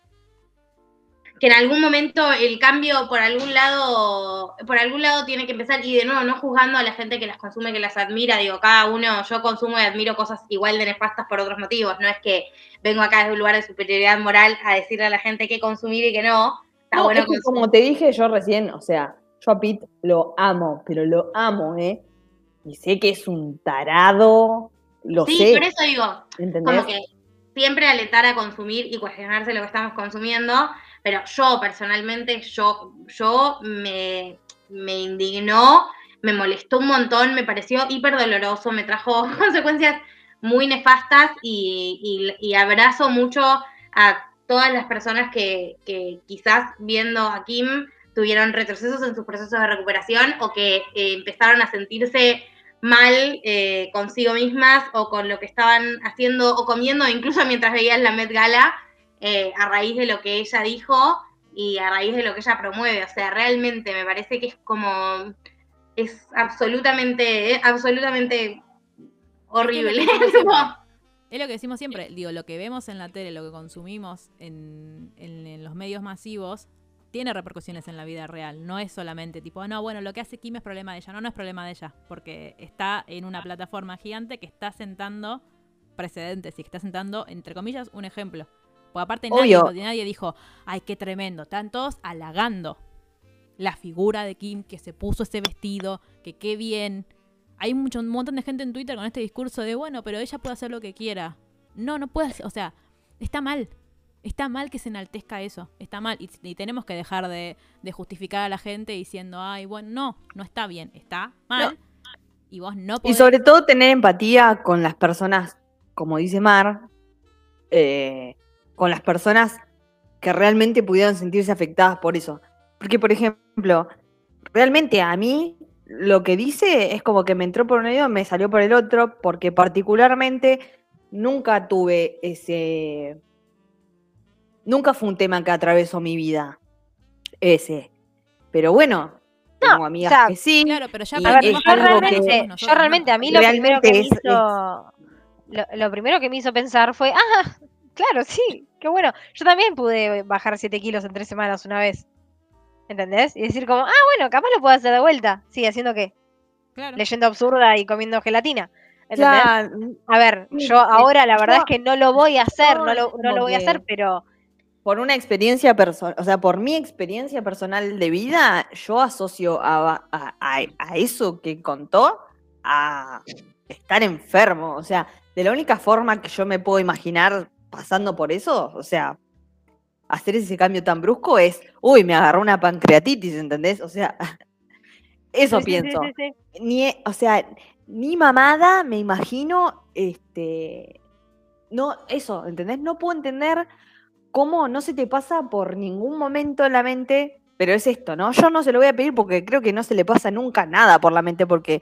que en algún momento el cambio por algún lado, por algún lado tiene que empezar, y de nuevo, no juzgando a la gente que las consume, que las admira, digo, cada uno, yo consumo y admiro cosas igual de nefastas por otros motivos, no es que vengo acá desde un lugar de superioridad moral a decirle a la gente qué consumir y qué no. Está No, bueno es que como te dije yo recién, o sea, yo a Pete lo amo, pero lo amo, ¿eh? Y sé que es un tarado, lo Sí, sé, por eso digo, ¿entendés? como que siempre alentar a consumir y cuestionarse lo que estamos consumiendo, pero yo personalmente, yo, yo me, me indignó, me molestó un montón, me pareció hiper doloroso, me trajo consecuencias muy nefastas y, abrazo mucho a todas las personas que, que quizás viendo a Kim tuvieron retrocesos en sus procesos de recuperación o que eh, empezaron a sentirse mal eh, consigo mismas o con lo que estaban haciendo o comiendo, incluso mientras veían la Met Gala, eh, a raíz de lo que ella dijo y a raíz de lo que ella promueve. O sea, realmente me parece que es como, es absolutamente, es absolutamente horrible. Es que es lo que decimos siempre. Es lo que decimos siempre, digo, lo que vemos en la tele, lo que consumimos en, en- en los medios masivos, tiene repercusiones en la vida real. No es solamente tipo, no, bueno, lo que hace Kim es problema de ella. No, no es problema de ella, porque está en una plataforma gigante que está sentando precedentes y que está sentando, entre comillas, un ejemplo. Porque aparte nadie, nadie dijo, ay, qué tremendo. Están todos halagando la figura de Kim, que se puso ese vestido, que qué bien. Hay mucho, un montón de gente en Twitter con este discurso de, bueno, pero ella puede hacer lo que quiera. No, no puede hacer, o sea, está mal. Está mal que se enaltezca eso. Está mal. Y, y tenemos que dejar de, de justificar a la gente diciendo, ay, bueno, no, no está bien, está mal. Y vos no Y podés. sobre todo tener empatía con las personas, como dice Mar, eh, con las personas que realmente pudieron sentirse afectadas por eso. Porque, por ejemplo, realmente a mí lo que dice es como que me entró por un oído me salió por el otro, porque particularmente nunca tuve ese... Nunca fue un tema que atravesó mi vida, ese. Pero bueno, tengo amigas o sea, que sí. Claro, pero ya ver, yo que- realmente, yo realmente no. a mí lo primero que me es- hizo, lo, lo primero que me hizo pensar fue, ah, claro, sí, qué bueno. Yo también pude bajar 7 kilos en tres semanas una vez. ¿Entendés? Y decir como, ah, bueno, capaz lo puedo hacer de vuelta. Sí, haciendo qué? Claro. Leyendo absurda y comiendo gelatina. ¿Entendés? Claro, A ver, yo ahora la verdad es que no lo voy a hacer, no lo, no lo voy a hacer, pero por una experiencia personal, o sea, por mi experiencia personal de vida, yo asocio a, a- a- a eso que contó a estar enfermo. O sea, de la única forma que yo me puedo imaginar pasando por eso, o sea, hacer ese cambio tan brusco es, uy, me agarró una pancreatitis, ¿entendés? O sea, eso Sí, pienso. sí, sí. Ni, o sea, ni mamada, me imagino, este, no, eso, ¿entendés? No puedo entender cómo no se te pasa por ningún momento en la mente, pero es esto, ¿no? Yo no se lo voy a pedir porque creo que no se le pasa nunca nada por la mente porque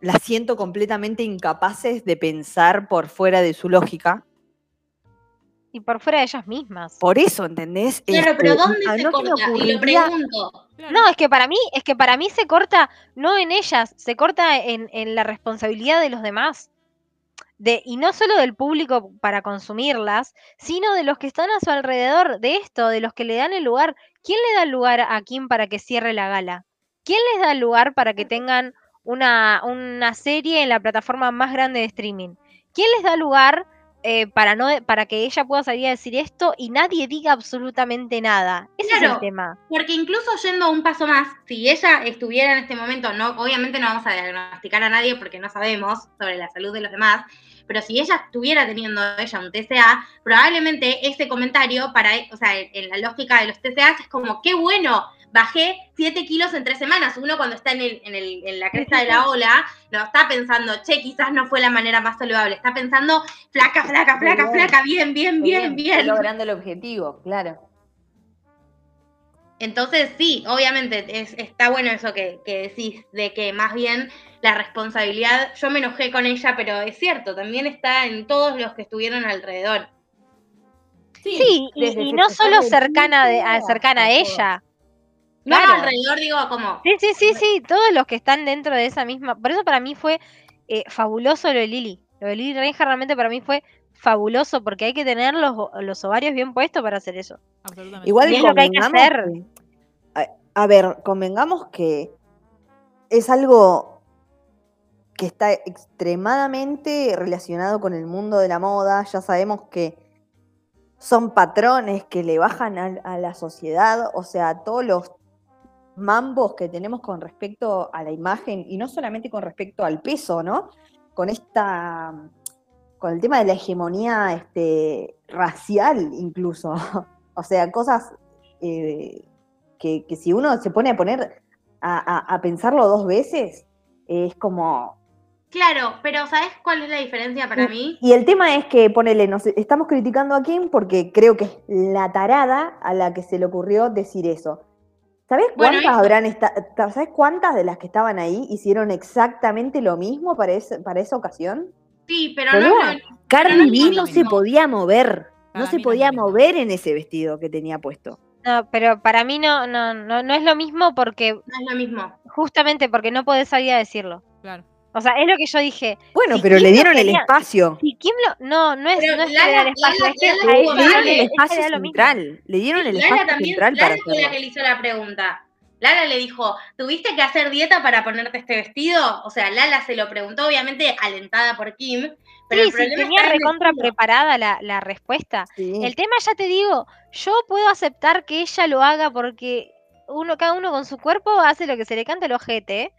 las siento completamente incapaces de pensar por fuera de su lógica. Y por fuera de ellas mismas. Por eso, ¿entendés? Claro, pero Este, ¿dónde a- se no corta? Y lo pregunto. No, es que para mí, es que para mí se corta no en ellas, se corta en, en la responsabilidad de los demás. De, y no solo del público para consumirlas, sino de los que están a su alrededor, de esto, de los que le dan el lugar. ¿Quién le da el lugar a Kim para que cierre la gala? ¿Quién les da el lugar para que tengan una, una serie en la plataforma más grande de streaming? ¿Quién les da lugar eh, para, no, para que ella pueda salir a decir esto y nadie diga absolutamente nada? Ese es el tema. Porque incluso yendo un paso más, si ella estuviera en este momento, no, obviamente no vamos a diagnosticar a nadie porque no sabemos sobre la salud de los demás, pero si ella estuviera teniendo ella un TCA, probablemente ese comentario para, o sea, en la lógica de los TCA es como, qué bueno, bajé 7 kilos en tres semanas. Uno cuando está en, el- en el- en la cresta de la ola, no está pensando, che, quizás no fue la manera más saludable. Está pensando, flaca, flaca, flaca, bien. flaca, bien, bien, bien, Estoy bien. logrando el objetivo, claro. Entonces, sí, obviamente es, está bueno eso que, que decís, de que más bien la responsabilidad, yo me enojé con ella, pero es cierto, también está en todos los que estuvieron alrededor. Sí, y, no solo cercana, de, a, cercana a ella. No Claro. alrededor, digo, como, Sí, sí, sí, sí, todos los que están dentro de esa misma. Por eso para mí fue eh, fabuloso lo de Lili. Lo de Lili Reinhardt realmente para mí fue fabuloso porque hay que tener los, los ovarios bien puestos para hacer eso. Absolutamente. Igual Y es lo que hay que hacer. a ver, convengamos que es algo que está extremadamente relacionado con el mundo de la moda. Ya sabemos que son patrones que le bajan a, a la sociedad, o sea, todos los mambos que tenemos con respecto a la imagen y no solamente con respecto al peso, ¿no? Con esta, con el tema de la hegemonía este, racial incluso. o sea, cosas eh, que, que si uno se pone a poner a, a- a pensarlo dos veces, es como claro, pero ¿sabes cuál es la diferencia para Y- mí? Y el tema es que, ponele, nos estamos criticando a Kim porque creo que es la tarada a la que se le ocurrió decir eso. ¿Sabés Bueno, cuántas habrán esta- ta- ¿Sabés cuántas de las que estaban ahí hicieron exactamente lo mismo para, ese- para esa ocasión? Sí, pero no es Cardi no es B no se podía mover. Para No se no es podía mover en ese vestido que tenía puesto. No, pero para mí no, no, no, no es lo mismo porque, no es lo mismo. justamente porque no podés salir a decirlo. Claro. O sea, es lo que yo dije. Bueno, Si pero Kim le dieron el espacio. Si Kim lo. No, no es, Pero no es que Lala- le el espacio, Lala- es que Lala Le dieron Lala- el espacio mismo. central. Le dieron el Lala espacio también, central para Lala fue la que le hizo la pregunta. Lala le dijo, ¿tuviste que hacer dieta para ponerte este vestido? O sea, Lala se lo preguntó, obviamente alentada por Kim, pero Sí, el sí, problema tenía recontra preparada la, la respuesta. Sí. El tema, ya te digo, yo puedo aceptar que ella lo haga porque uno, cada uno con su cuerpo hace lo que se le canta el ojete.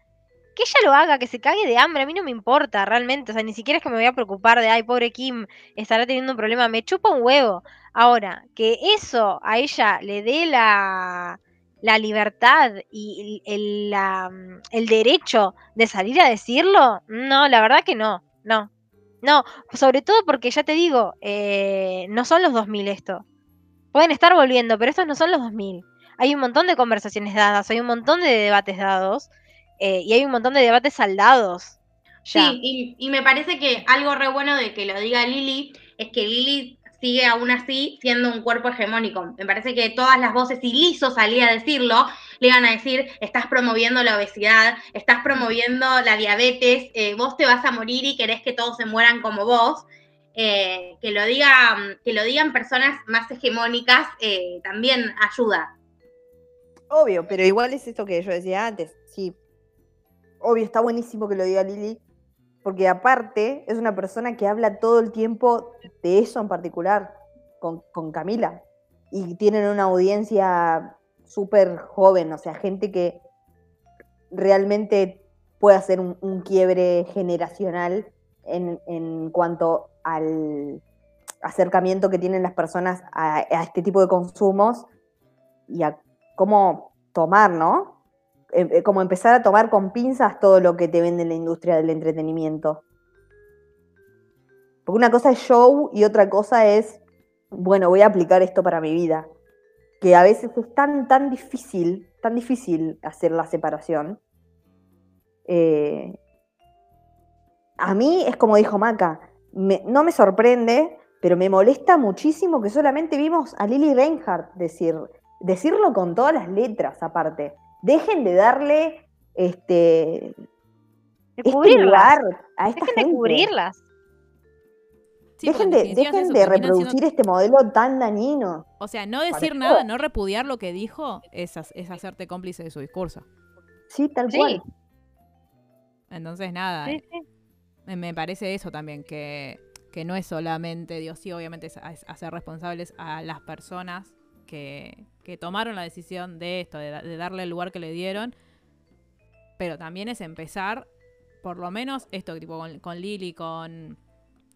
Que ella lo haga, que se cague de hambre, a mí no me importa realmente. O sea, ni siquiera es que me voy a preocupar de, ay, pobre Kim, estará teniendo un problema. Me chupa un huevo. Ahora, que eso a ella le dé la, la libertad y el, la- el derecho de salir a decirlo, no, la verdad que no, no. No, sobre todo porque ya te digo, eh, no son los 2000 esto. Pueden estar volviendo, pero estos no son los 2000. Hay un montón de conversaciones dadas, hay un montón de debates dados eh, y hay un montón de debates saldados. Ya. Sí, y, y me parece que algo re bueno de que lo diga Lili es que Lili sigue aún así siendo un cuerpo hegemónico. Me parece que todas las voces, si Lizo salía a decirlo, le iban a decir, estás promoviendo la obesidad, estás promoviendo la diabetes, eh, vos te vas a morir y querés que todos se mueran como vos. Eh, que, lo diga, que lo digan personas más hegemónicas eh, también ayuda. Obvio, pero igual es esto que yo decía antes. Obvio, está buenísimo que lo diga Lili, porque aparte es una persona que habla todo el tiempo de eso en particular, con, con Camila. Y tienen una audiencia súper joven, o sea, gente que realmente puede hacer un, quiebre generacional en, en cuanto al acercamiento que tienen las personas a, a este tipo de consumos y a cómo tomar, ¿no? Eh, eh, como empezar a tomar con pinzas todo lo que te vende la industria del entretenimiento. Porque una cosa es show y otra cosa es, bueno, voy a aplicar esto para mi vida. Que a veces es tan, tan difícil, tan difícil hacer la separación. Eh, a mí es como dijo Maca, no me sorprende, pero me molesta muchísimo que solamente vimos a Lily Reinhardt decir, decirlo con todas las letras aparte. Dejen de darle este, De este cubrirlas. lugar a esta Dejen de gente. cubrirlas. Sí, dejen de, dejen eso, de siendo- reproducir este modelo tan dañino. O sea, no decir nada, no repudiar lo que dijo, es, es hacerte cómplice de su discurso. Sí, tal Sí. cual. Entonces, nada, Sí, sí. me- me parece eso también, que, que no es solamente, Dios sí, obviamente es hacer responsables a las personas que, que tomaron la decisión de esto, de, de darle el lugar que le dieron, pero también es empezar, por lo menos esto, tipo con, con Lili, con,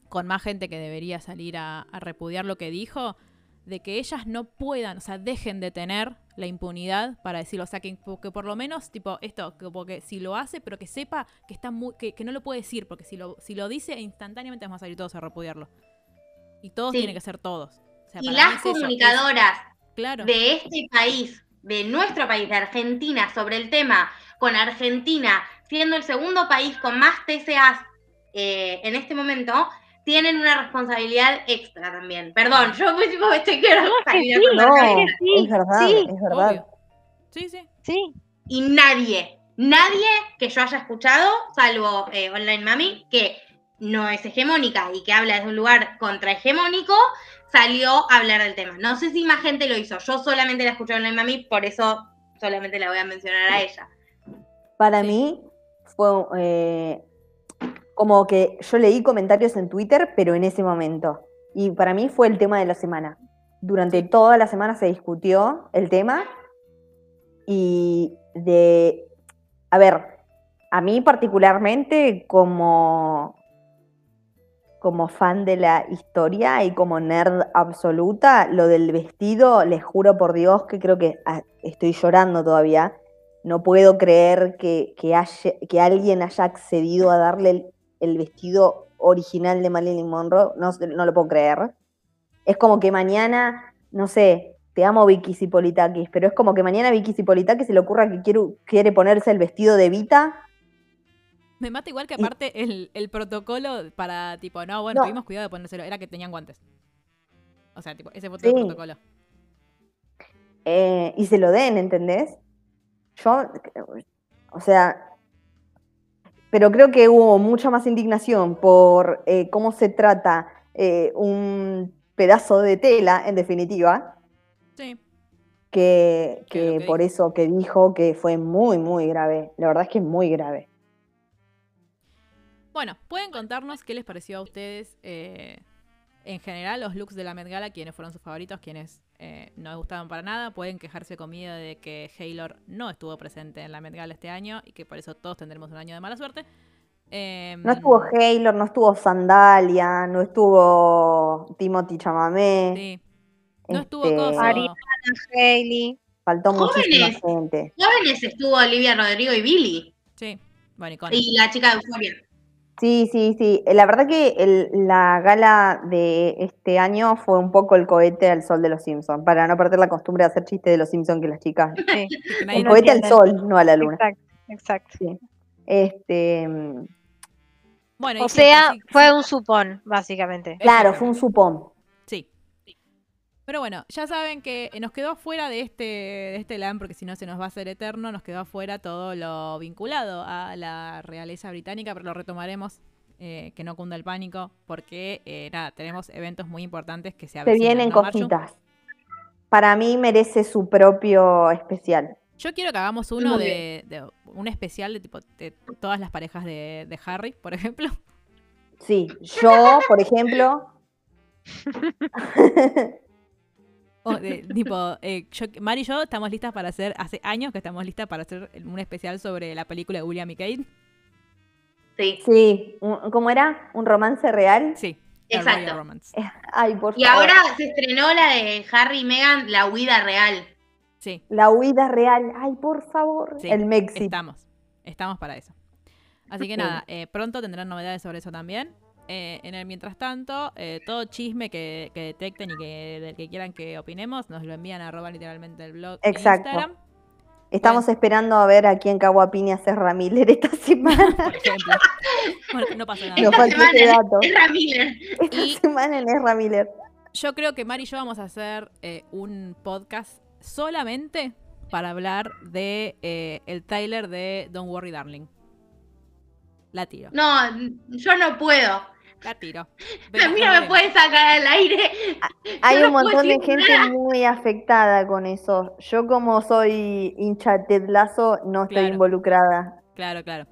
con más gente que debería salir a, a repudiar lo que dijo, de que ellas no puedan, o sea, dejen de tener la impunidad para decirlo. O sea, que, que por lo menos, tipo, esto, que, porque si lo hace, pero que sepa que está muy, que, que no lo puede decir, porque si lo, si lo dice, instantáneamente vamos a salir todos a repudiarlo. Y todos Sí. tienen que ser todos. O sea, Y las eso, comunicadoras claro. de este país, de nuestro país, de Argentina, sobre el tema, con Argentina siendo el segundo país con más TCAs eh, en este momento, tienen una responsabilidad extra también. Perdón, yo pues, tipo, estoy a sí, No, sí, es verdad, sí, es verdad. Obvio. Sí, sí. Sí, Y nadie, nadie que yo haya escuchado, salvo eh, Online Mami, que no es hegemónica y que habla desde un lugar contrahegemónico, salió a hablar del tema. No sé si más gente lo hizo. Yo solamente la escuché Online Mami, por eso solamente la voy a mencionar a ella. Para Sí. mí fue eh, como que yo leí comentarios en Twitter, pero en ese momento. Y para mí fue el tema de la semana. Durante toda la semana se discutió el tema y de, a ver, a mí particularmente como, como fan de la historia y como nerd absoluta, lo del vestido, les juro por Dios que creo que ah, estoy llorando todavía. No puedo creer que, alguien haya accedido a darle el, vestido original de Marilyn Monroe. No, no lo puedo creer. Es como que mañana, no sé, te amo Vicky Zipolitakis, pero es como que mañana Vicky Zipolitakis se le ocurra que quiere ponerse el vestido de Vita. Me mata igual que Y- aparte el, el protocolo para, tipo, no, bueno, No. tuvimos cuidado de ponérselo, era que tenían guantes. O sea, tipo, ese fue todo el Sí. protocolo. eh, y se lo den, ¿entendés? Yo, o sea, pero creo que hubo mucha más indignación por eh, cómo se trata eh, un pedazo de tela, en definitiva, Sí. que, Que lo que que por dijo. eso que dijo que fue muy, muy grave. La verdad es que es muy grave. Bueno, pueden contarnos qué les pareció a ustedes eh, en general los looks de la Met Gala, quiénes fueron sus favoritos, quiénes eh, no les gustaban para nada. Pueden quejarse conmigo de que Haylor no estuvo presente en la Met Gala este año y que por eso todos tendremos un año de mala suerte. Em, No estuvo Haylor, no estuvo Sandalia, no estuvo Timothy Chamamé. Sí. No estuvo este, Coso. Ariana, Hailey. Faltó muchísima Jóvenes. gente. Jóvenes estuvo Olivia Rodrigo y Billy. Sí. Bueno, y con Y la chica de Euphoria. Sí, sí, sí. Eh, La verdad que el- la gala de este año fue un poco el cohete al sol de los Simpsons, para no perder la costumbre de hacer chistes de los Simpsons que las chicas. Sí, que El cohete al sol, no a la luna. exacto, exacto. Este, mm, Bueno, y O sí, sea, sí, sí, fue un supón, básicamente. claro, fue un supón. Pero bueno, ya saben que nos quedó fuera de este, de este LAN, porque si no se nos va a hacer eterno, nos quedó afuera todo lo vinculado a la realeza británica, pero lo retomaremos, eh, que no cunda el pánico, porque eh, nada, tenemos eventos muy importantes que se Se avecinan. vienen ¿no, cositas. Para mí merece su propio especial. Yo quiero que hagamos uno de, de- un especial de tipo de todas las parejas de, de Harry, por ejemplo. Sí, yo, por ejemplo, O de- tipo, eh, yo, Mari y yo estamos listas para hacer, hace años que estamos listas para hacer un especial sobre la película de William y Kate. Sí. sí, ¿cómo era? ¿Un romance real? Sí, Exacto. Romance. Eh, Ay, por Y favor. ahora se estrenó la de Harry y Meghan, La Huida Real. Sí, La huida real. Ay, por favor. sí, El Mexi. estamos. Estamos para eso. Así que Sí. nada, eh, pronto tendrán novedades sobre eso también. Eh, en el mientras tanto, eh, todo chisme que, que detecten y que del que quieran que opinemos, nos lo envían a arroba literalmente el blog en Exacto. Instagram, Estamos esperando a ver a quién Caguapini hace Ramiller esta semana. por ejemplo. bueno, no pasa nada. Nos Esta faltó semana ese es dato. Ezra Miller. Esta Y- semana. Yo creo que Mari y yo vamos a hacer eh, un podcast solamente para hablar de eh, el Tyler de Don't Worry Darling. La tiro, No, yo no puedo. la tiro. A mí no me pueden sacar al aire. Hay Yo un no montón de gente nada. muy afectada con eso. Yo como soy hincha de Ted Lasso, no estoy Claro. involucrada. Claro, claro.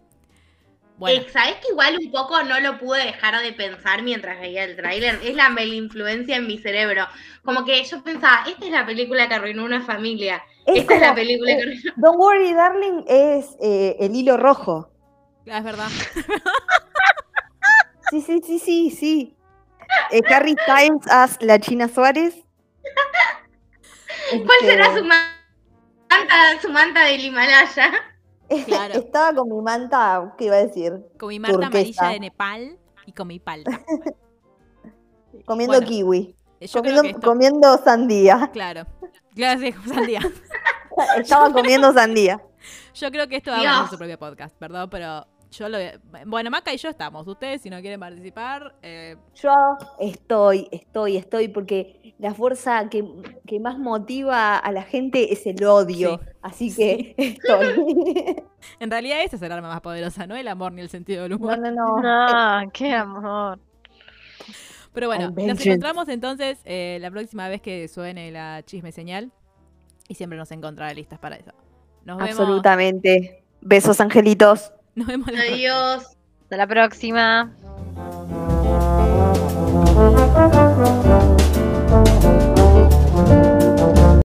Bueno, Eh, ¿Sabes que igual un poco no lo pude dejar de pensar mientras veía el tráiler? Es la influencia en mi cerebro. Como que yo pensaba, esta es la película que arruinó una familia. Es esta es la película que arruinó... Don't Worry Darling es eh, el hilo rojo. Es verdad. Sí, sí, sí, sí, sí. Eh, Harry Styles as la China Suárez. ¿Cuál será Este, su ma- manta, su manta del Himalaya. Claro. Estaba con mi manta, ¿qué iba a decir? Con mi marta Turquesa. amarilla de Nepal y con mi palta. Comiendo Bueno, kiwi. Comiendo, esto, comiendo sandía. claro. Claro, sí, sandía. Estaba comiendo sandía. Yo creo que esto va a ganar su propio podcast, perdón, pero yo lo Bueno, Maca y yo estamos. Ustedes, si no quieren participar, eh, Yo estoy, estoy, estoy, porque la fuerza que, que más motiva a la gente es el odio. Sí. Así que estoy. en realidad esa es el arma más poderosa, no el amor ni el sentido del humor. no, no. No, qué amor. Pero bueno, nos encontramos entonces eh, la próxima vez que suene la chisme señal. Y siempre nos encontrará listas para eso. Nos vemos, Absolutamente. Besos, angelitos. Nos vemos. Adiós. Hasta la próxima.